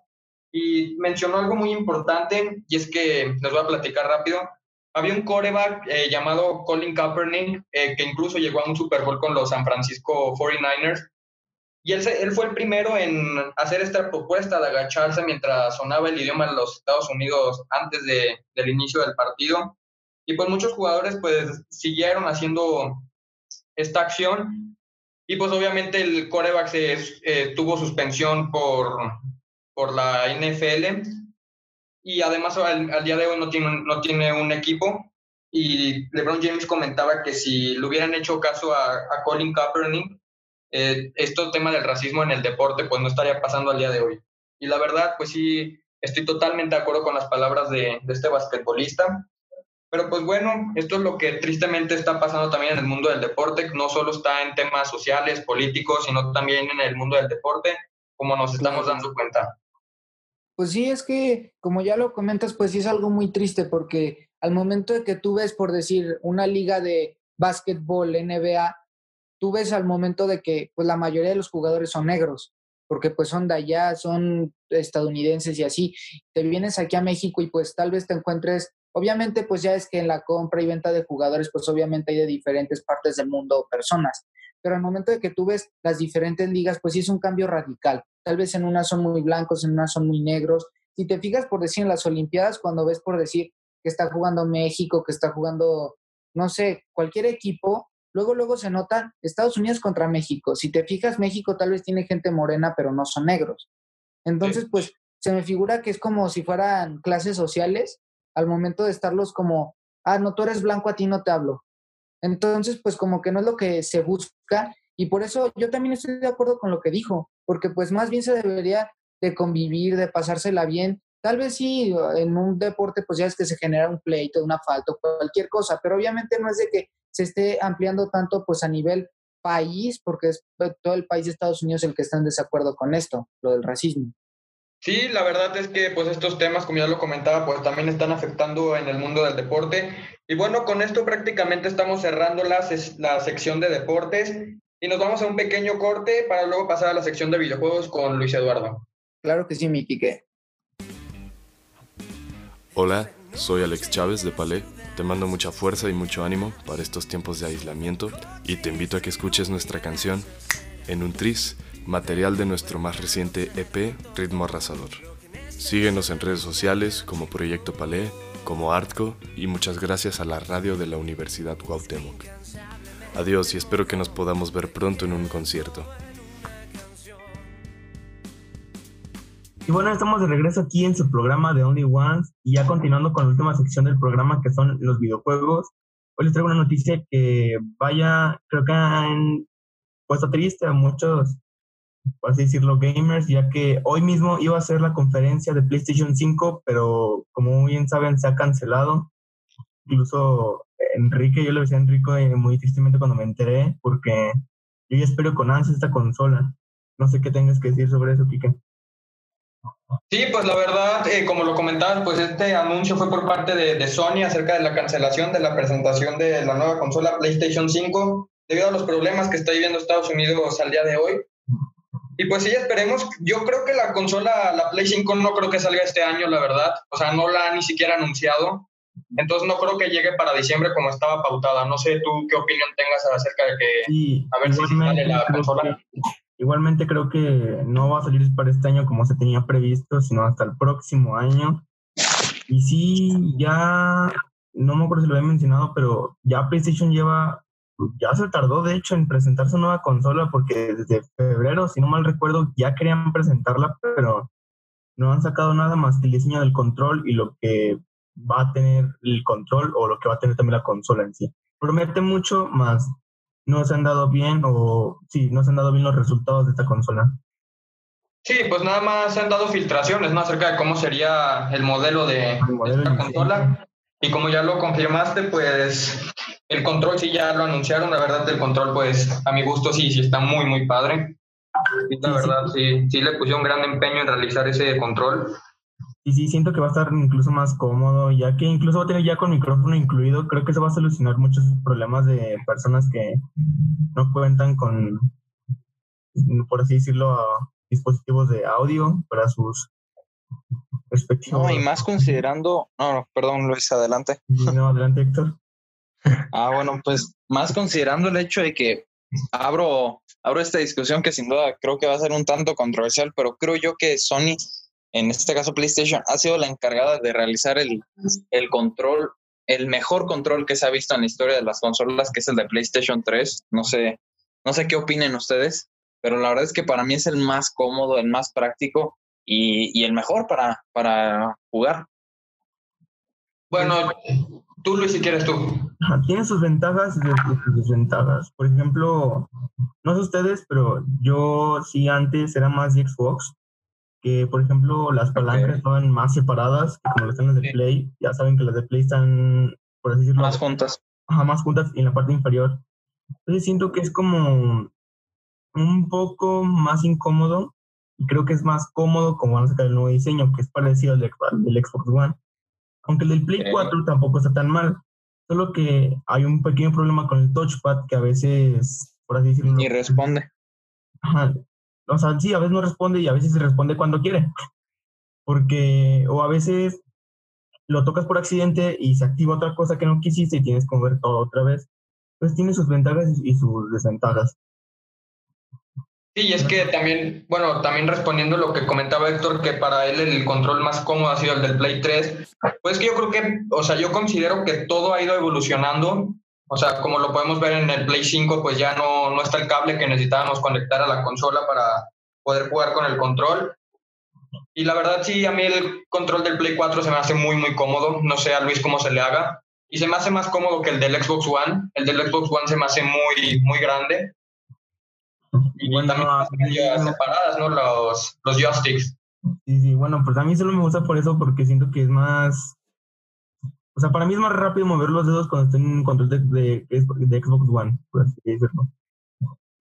y mencionó algo muy importante y es que les voy a platicar rápido. Había un coreback eh, llamado Colin Kaepernick eh, que incluso llegó a un Super Bowl con los San Francisco 49ers y él, fue el primero en hacer esta propuesta de agacharse mientras sonaba el idioma de los Estados Unidos antes de, del inicio del partido. Y pues muchos jugadores pues siguieron haciendo esta acción. Y pues obviamente el coreback se, eh, tuvo suspensión por, por la NFL y además al, día de hoy no tiene, no tiene un equipo. Y LeBron James comentaba que si le hubieran hecho caso a Colin Kaepernick, eh, esto tema del racismo en el deporte pues no estaría pasando al día de hoy. Y la verdad, pues sí, estoy totalmente de acuerdo con las palabras de, de este basquetbolista. Pero pues bueno, esto es lo que tristemente está pasando también en el mundo del deporte. No solo está en temas sociales, políticos, sino también en el mundo del deporte, como nos estamos dando cuenta.
Pues sí, es que como ya lo comentas, pues sí es algo muy triste porque al momento de que tú ves, por decir, una liga de básquetbol, NBA, tú ves al momento de que pues la mayoría de los jugadores son negros, porque pues son de allá, son estadounidenses y así. Te vienes aquí a México y pues tal vez te encuentres Obviamente, pues ya es que en la compra y venta de jugadores, pues obviamente hay de diferentes partes del mundo personas. Pero al momento de que tú ves las diferentes ligas, pues sí es un cambio radical. Tal vez en unas son muy blancos, en unas son muy negros. Si te fijas por decir en las Olimpiadas, cuando ves por decir que está jugando México, que está jugando, no sé, cualquier equipo, luego, luego se nota Estados Unidos contra México. Si te fijas, México tal vez tiene gente morena, pero no son negros. Entonces, pues se me figura que es como si fueran clases sociales al momento de estarlos como, ah, no, tú eres blanco, a ti no te hablo. Entonces, pues como que no es lo que se busca y por eso yo también estoy de acuerdo con lo que dijo, porque pues más bien se debería de convivir, de pasársela bien. Tal vez sí, en un deporte pues ya es que se genera un pleito, una falta, cualquier cosa, pero obviamente no es de que se esté ampliando tanto pues a nivel país, porque es todo el país de Estados Unidos el que está en desacuerdo con esto, lo del racismo.
Sí, la verdad es que pues estos temas, como ya lo comentaba, pues también están afectando en el mundo del deporte. Y bueno, con esto prácticamente estamos cerrando la, la sección de deportes y nos vamos a un pequeño corte para luego pasar a la sección de videojuegos con Luis Eduardo.
Claro que sí, mi Quique.
Hola, soy Alex Chávez de Palé. Te mando mucha fuerza y mucho ánimo para estos tiempos de aislamiento y te invito a que escuches nuestra canción En un tris material de nuestro más reciente EP Ritmo Arrasador. Síguenos en redes sociales como Proyecto Palé, como Artco y muchas gracias a la radio de la Universidad Cuauhtémoc. Adiós y espero que nos podamos ver pronto en un concierto.
Y bueno, estamos de regreso aquí en su programa de Only Ones y ya continuando con la última sección del programa que son los videojuegos. Hoy les traigo una noticia que vaya, creo que han puesto triste a muchos por así decirlo, gamers, ya que hoy mismo iba a ser la conferencia de PlayStation 5, pero como bien saben, se ha cancelado. Incluso Enrique, yo le decía a Enrique eh, muy tristemente cuando me enteré, porque yo ya espero con ansia esta consola. No sé qué tengas que decir sobre eso, Kike.
Sí, pues la verdad, eh, como lo comentabas, pues este anuncio fue por parte de, de, Sony acerca de la cancelación de la presentación de la nueva consola PlayStation 5 debido a los problemas que está viviendo Estados Unidos al día de hoy. Y pues sí, esperemos. Yo creo que la consola, la Play 5, no creo que salga este año, la verdad. O sea, no la han ni siquiera anunciado. Entonces no creo que llegue para diciembre como estaba pautada. No sé tú qué opinión tengas acerca de que a ver si sale la consola.
Igualmente creo que no va a salir para este año como se tenía previsto, sino hasta el próximo año. Y sí, ya, no me acuerdo si lo había mencionado, pero ya PlayStation lleva ya se tardó, de hecho, en presentar su nueva consola porque desde febrero, si no mal recuerdo, ya querían presentarla, pero no han sacado nada más que el diseño del control y lo que va a tener el control o lo que va a tener también la consola en sí. Promete mucho, más no se han dado bien o sí, no se han dado bien los resultados de esta consola.
Sí, pues nada más se han dado filtraciones, ¿no? Acerca de cómo sería el modelo de, esta consola. Y como ya lo confirmaste, pues el control sí ya lo anunciaron, la verdad el control pues a mi gusto sí, sí está muy, muy padre. la verdad sí, sí le pusieron gran empeño en realizar ese control.
Y sí, siento que va a estar incluso más cómodo, ya que incluso va a tener ya con micrófono incluido. Creo que se va a solucionar muchos problemas de personas que no cuentan con, por así decirlo, dispositivos de audio para sus respectivos.
No, y más considerando, no, perdón Luis, adelante.
No, adelante Héctor. [LAUGHS]
Ah, bueno, pues más considerando el hecho de que abro, abro esta discusión que sin duda creo que va a ser un tanto controversial, pero creo yo que Sony, en este caso PlayStation, ha sido la encargada de realizar el, el control, el mejor control que se ha visto en la historia de las consolas, que es el de PlayStation 3. No sé No sé qué opinen ustedes, pero la verdad es que para mí es el más cómodo, el más práctico y, el mejor para, para jugar.
Bueno, tú Luis, si quieres tú.
Tiene sus ventajas y sus desventajas. Por ejemplo, no sé ustedes, pero yo sí antes era más de Xbox, que por ejemplo las palancas estaban más separadas que como las de Play. Ya saben que las de Play están, por así decirlo,
más juntas.
Ajá, más juntas y en la parte inferior. Entonces siento que es como un poco más incómodo y creo que es más cómodo como van a sacar el nuevo diseño, que es parecido al, del Xbox One. Aunque el del Play 4 tampoco está tan mal, solo que hay un pequeño problema con el touchpad que a veces, por así decirlo...
Ni responde.
Ajá. O sea, sí, a veces no responde y a veces se responde cuando quiere. Porque, o a veces lo tocas por accidente y se activa otra cosa que no quisiste y tienes que mover todo otra vez. Pues tiene sus ventajas y sus desventajas.
Sí, es que también, bueno, también respondiendo lo que comentaba Héctor, que para él el control más cómodo ha sido el del Play 3, pues que yo creo que, o sea, yo considero que todo ha ido evolucionando. O sea, como lo podemos ver en el Play 5, pues ya no, no está el cable que necesitábamos conectar a la consola para poder jugar con el control. Y la verdad, sí, a mí el control del Play 4 se me hace muy, muy cómodo. No sé a Luis cómo se le haga. Y se me hace más cómodo que el del Xbox One. El del Xbox One se me hace muy, muy grande. Y bueno, también separadas, ¿no? Los, los joysticks.
Sí, sí, bueno, pues a mí solo me gusta por eso, porque siento que es más. O sea, para mí es más rápido mover los dedos cuando estoy en control de, Xbox One.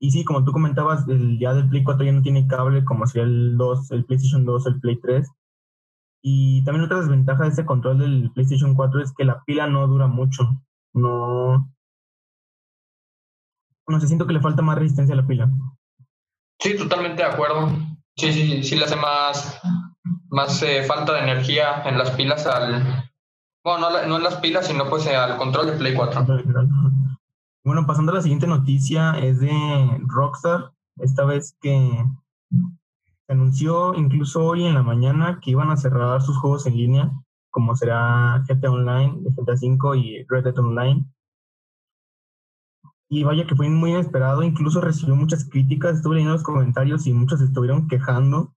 Y sí, como tú comentabas, el, ya del Play 4 ya no tiene cable, como sería el 2, el PlayStation 2, el Play 3. Y también otra desventaja de este control del PlayStation 4 es que la pila no dura mucho. No, no sé, siento que le falta más resistencia a la pila.
Sí, totalmente de acuerdo. Sí, sí, sí le hace más, más eh, falta de energía en las pilas al... Bueno, no, en las pilas, sino pues al control de Play 4.
Bueno, pasando a la siguiente noticia, es de Rockstar. Esta vez que anunció incluso hoy en la mañana que iban a cerrar sus juegos en línea, como será GTA Online, GTA 5 y Red Dead Online y vaya que fue muy inesperado, incluso recibió muchas críticas, estuve leyendo los comentarios y muchos estuvieron quejando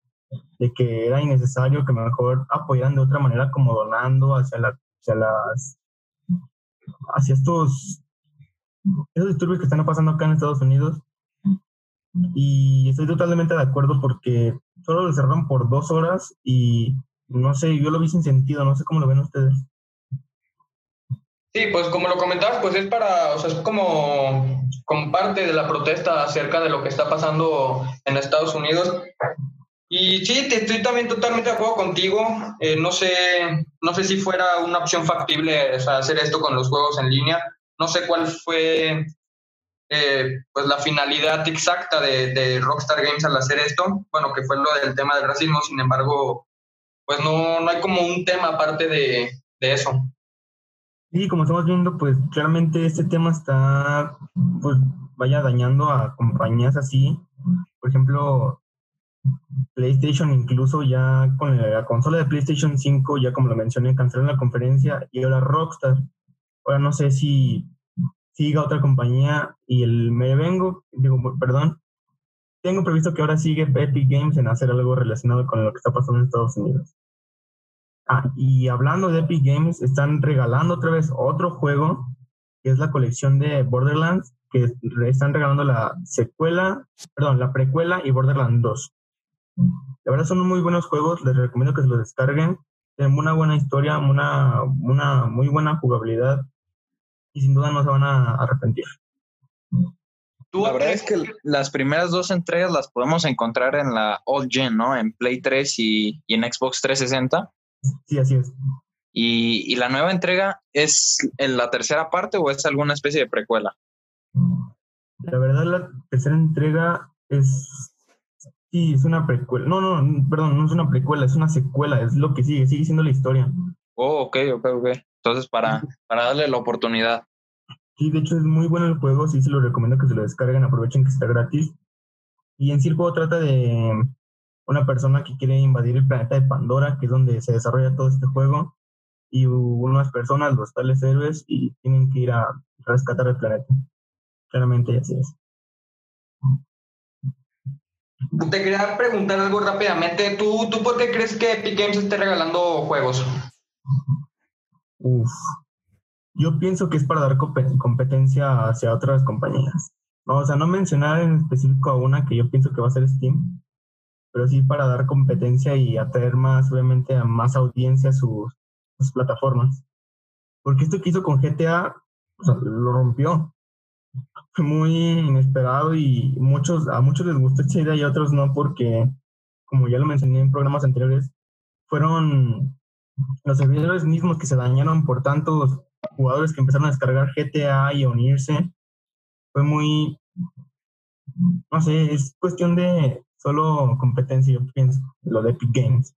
de que era innecesario, que mejor apoyaran de otra manera como donando hacia, la, hacia las hacia estos esos disturbios que están pasando acá en Estados Unidos. Y estoy totalmente de acuerdo porque solo lo cerraron por dos horas y no sé, yo lo vi sin sentido, no sé cómo lo ven ustedes.
Sí, pues como lo comentabas, pues es para, o sea, es como, como parte de la protesta acerca de lo que está pasando en Estados Unidos. Y sí, te estoy también totalmente de acuerdo contigo. Eh, no sé, no sé si fuera una opción factible hacer esto con los juegos en línea. No sé cuál fue eh, pues la finalidad exacta de, de, Rockstar Games al hacer esto. Bueno, que fue lo del tema del racismo. Sin embargo, pues no, no hay como un tema aparte de, de eso.
Sí, como estamos viendo, pues claramente este tema está, pues vaya dañando a compañías así. Por ejemplo, PlayStation incluso ya con la consola de PlayStation 5, ya como lo mencioné, canceló la conferencia y ahora Rockstar. Ahora no sé si siga otra compañía y el me vengo, digo, perdón, tengo previsto que ahora sigue Epic Games en hacer algo relacionado con lo que está pasando en Estados Unidos. Ah, y hablando de Epic Games, están regalando otra vez otro juego, que es la colección de Borderlands, que están regalando la secuela, perdón, la precuela y Borderlands 2. La verdad son muy buenos juegos, les recomiendo que se los descarguen. Tienen una buena historia, una, una muy buena jugabilidad y sin duda no se van a arrepentir.
La verdad es que las primeras dos entregas las podemos encontrar en la Old Gen, ¿no? En Play 3 y, y en Xbox 360.
Sí, así es.
¿Y, la nueva entrega es en la tercera parte o es alguna especie de precuela?
La verdad, la tercera entrega es. Sí, es una precuela. No, no, perdón, no es una precuela, es una secuela, es lo que sigue, sigue siendo la historia.
Oh, ok, ok, ok. Entonces, para, para darle la oportunidad.
Sí, de hecho es muy bueno el juego, sí se lo recomiendo que se lo descarguen, aprovechen que está gratis. Y en sí el juego trata de una persona que quiere invadir el planeta de Pandora, que es donde se desarrolla todo este juego, y unas personas, los tales héroes, y tienen que ir a rescatar el planeta. Claramente así es.
Te quería preguntar algo rápidamente. ¿Tú, ¿Tú por qué crees que Epic Games esté regalando juegos?
Uf. Yo pienso que es para dar competencia hacia otras compañías. o sea, no mencionar en específico a una que yo pienso que va a ser Steam, pero sí para dar competencia y atraer más, obviamente, a más audiencia a sus, plataformas. Porque esto que hizo con GTA, lo rompió. Muy inesperado y muchos, a muchos les gustó esta idea y a otros no, porque, como ya lo mencioné en programas anteriores, fueron los servidores mismos que se dañaron por tantos jugadores que empezaron a descargar GTA y a unirse. Fue muy, no sé, es cuestión de solo competencia, yo pienso, lo de Epic Games.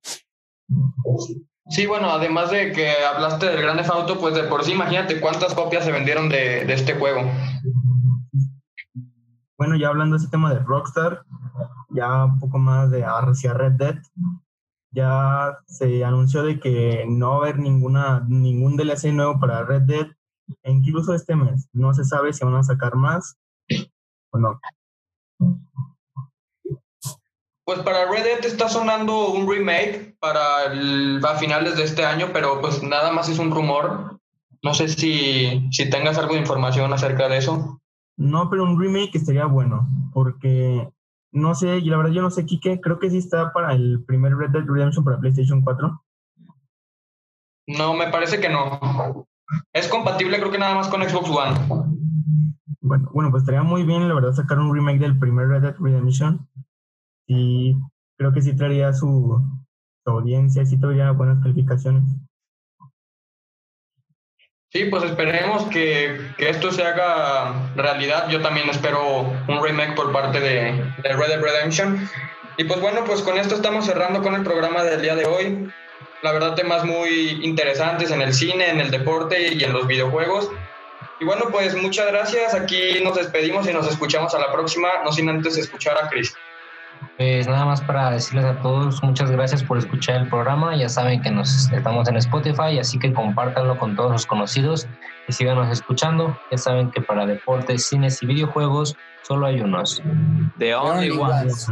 Sí, bueno, además de que hablaste del Grande Auto, pues de por sí imagínate cuántas copias se vendieron de, de este juego.
Bueno, ya hablando de ese tema de Rockstar, ya un poco más de hacia Red Dead, ya se anunció de que no va a haber ninguna, ningún DLC nuevo para Red Dead, e incluso este mes. No se sabe si van a sacar más o no.
Pues para Red Dead está sonando un remake para a finales de este año, pero pues nada más es un rumor. No sé si, si tengas algo de información acerca de eso.
No, pero un remake estaría bueno, porque no sé, y la verdad yo no sé, Kike, creo que sí está para el primer Red Dead Redemption para PlayStation 4.
No, me parece que no. Es compatible creo que nada más con Xbox One.
Bueno, bueno, pues estaría muy bien, la verdad, sacar un remake del primer Red Dead Redemption. Y creo que sí traería su, su audiencia sí tendría buenas calificaciones.
Sí, pues esperemos que, esto se haga realidad. Yo también espero un remake por parte de, Red Dead Redemption. Y pues bueno, pues con esto estamos cerrando con el programa del día de hoy. La verdad, temas muy interesantes en el cine, en el deporte y en los videojuegos. Y bueno, pues muchas gracias. Aquí nos despedimos y nos escuchamos a la próxima, no sin antes escuchar a Chris.
Pues nada más para decirles a todos muchas gracias por escuchar el programa. Ya saben que nos estamos en Spotify, así que compártanlo con todos los conocidos y síganos escuchando. Ya saben que para deportes, cines y videojuegos solo hay unos.
The only ones.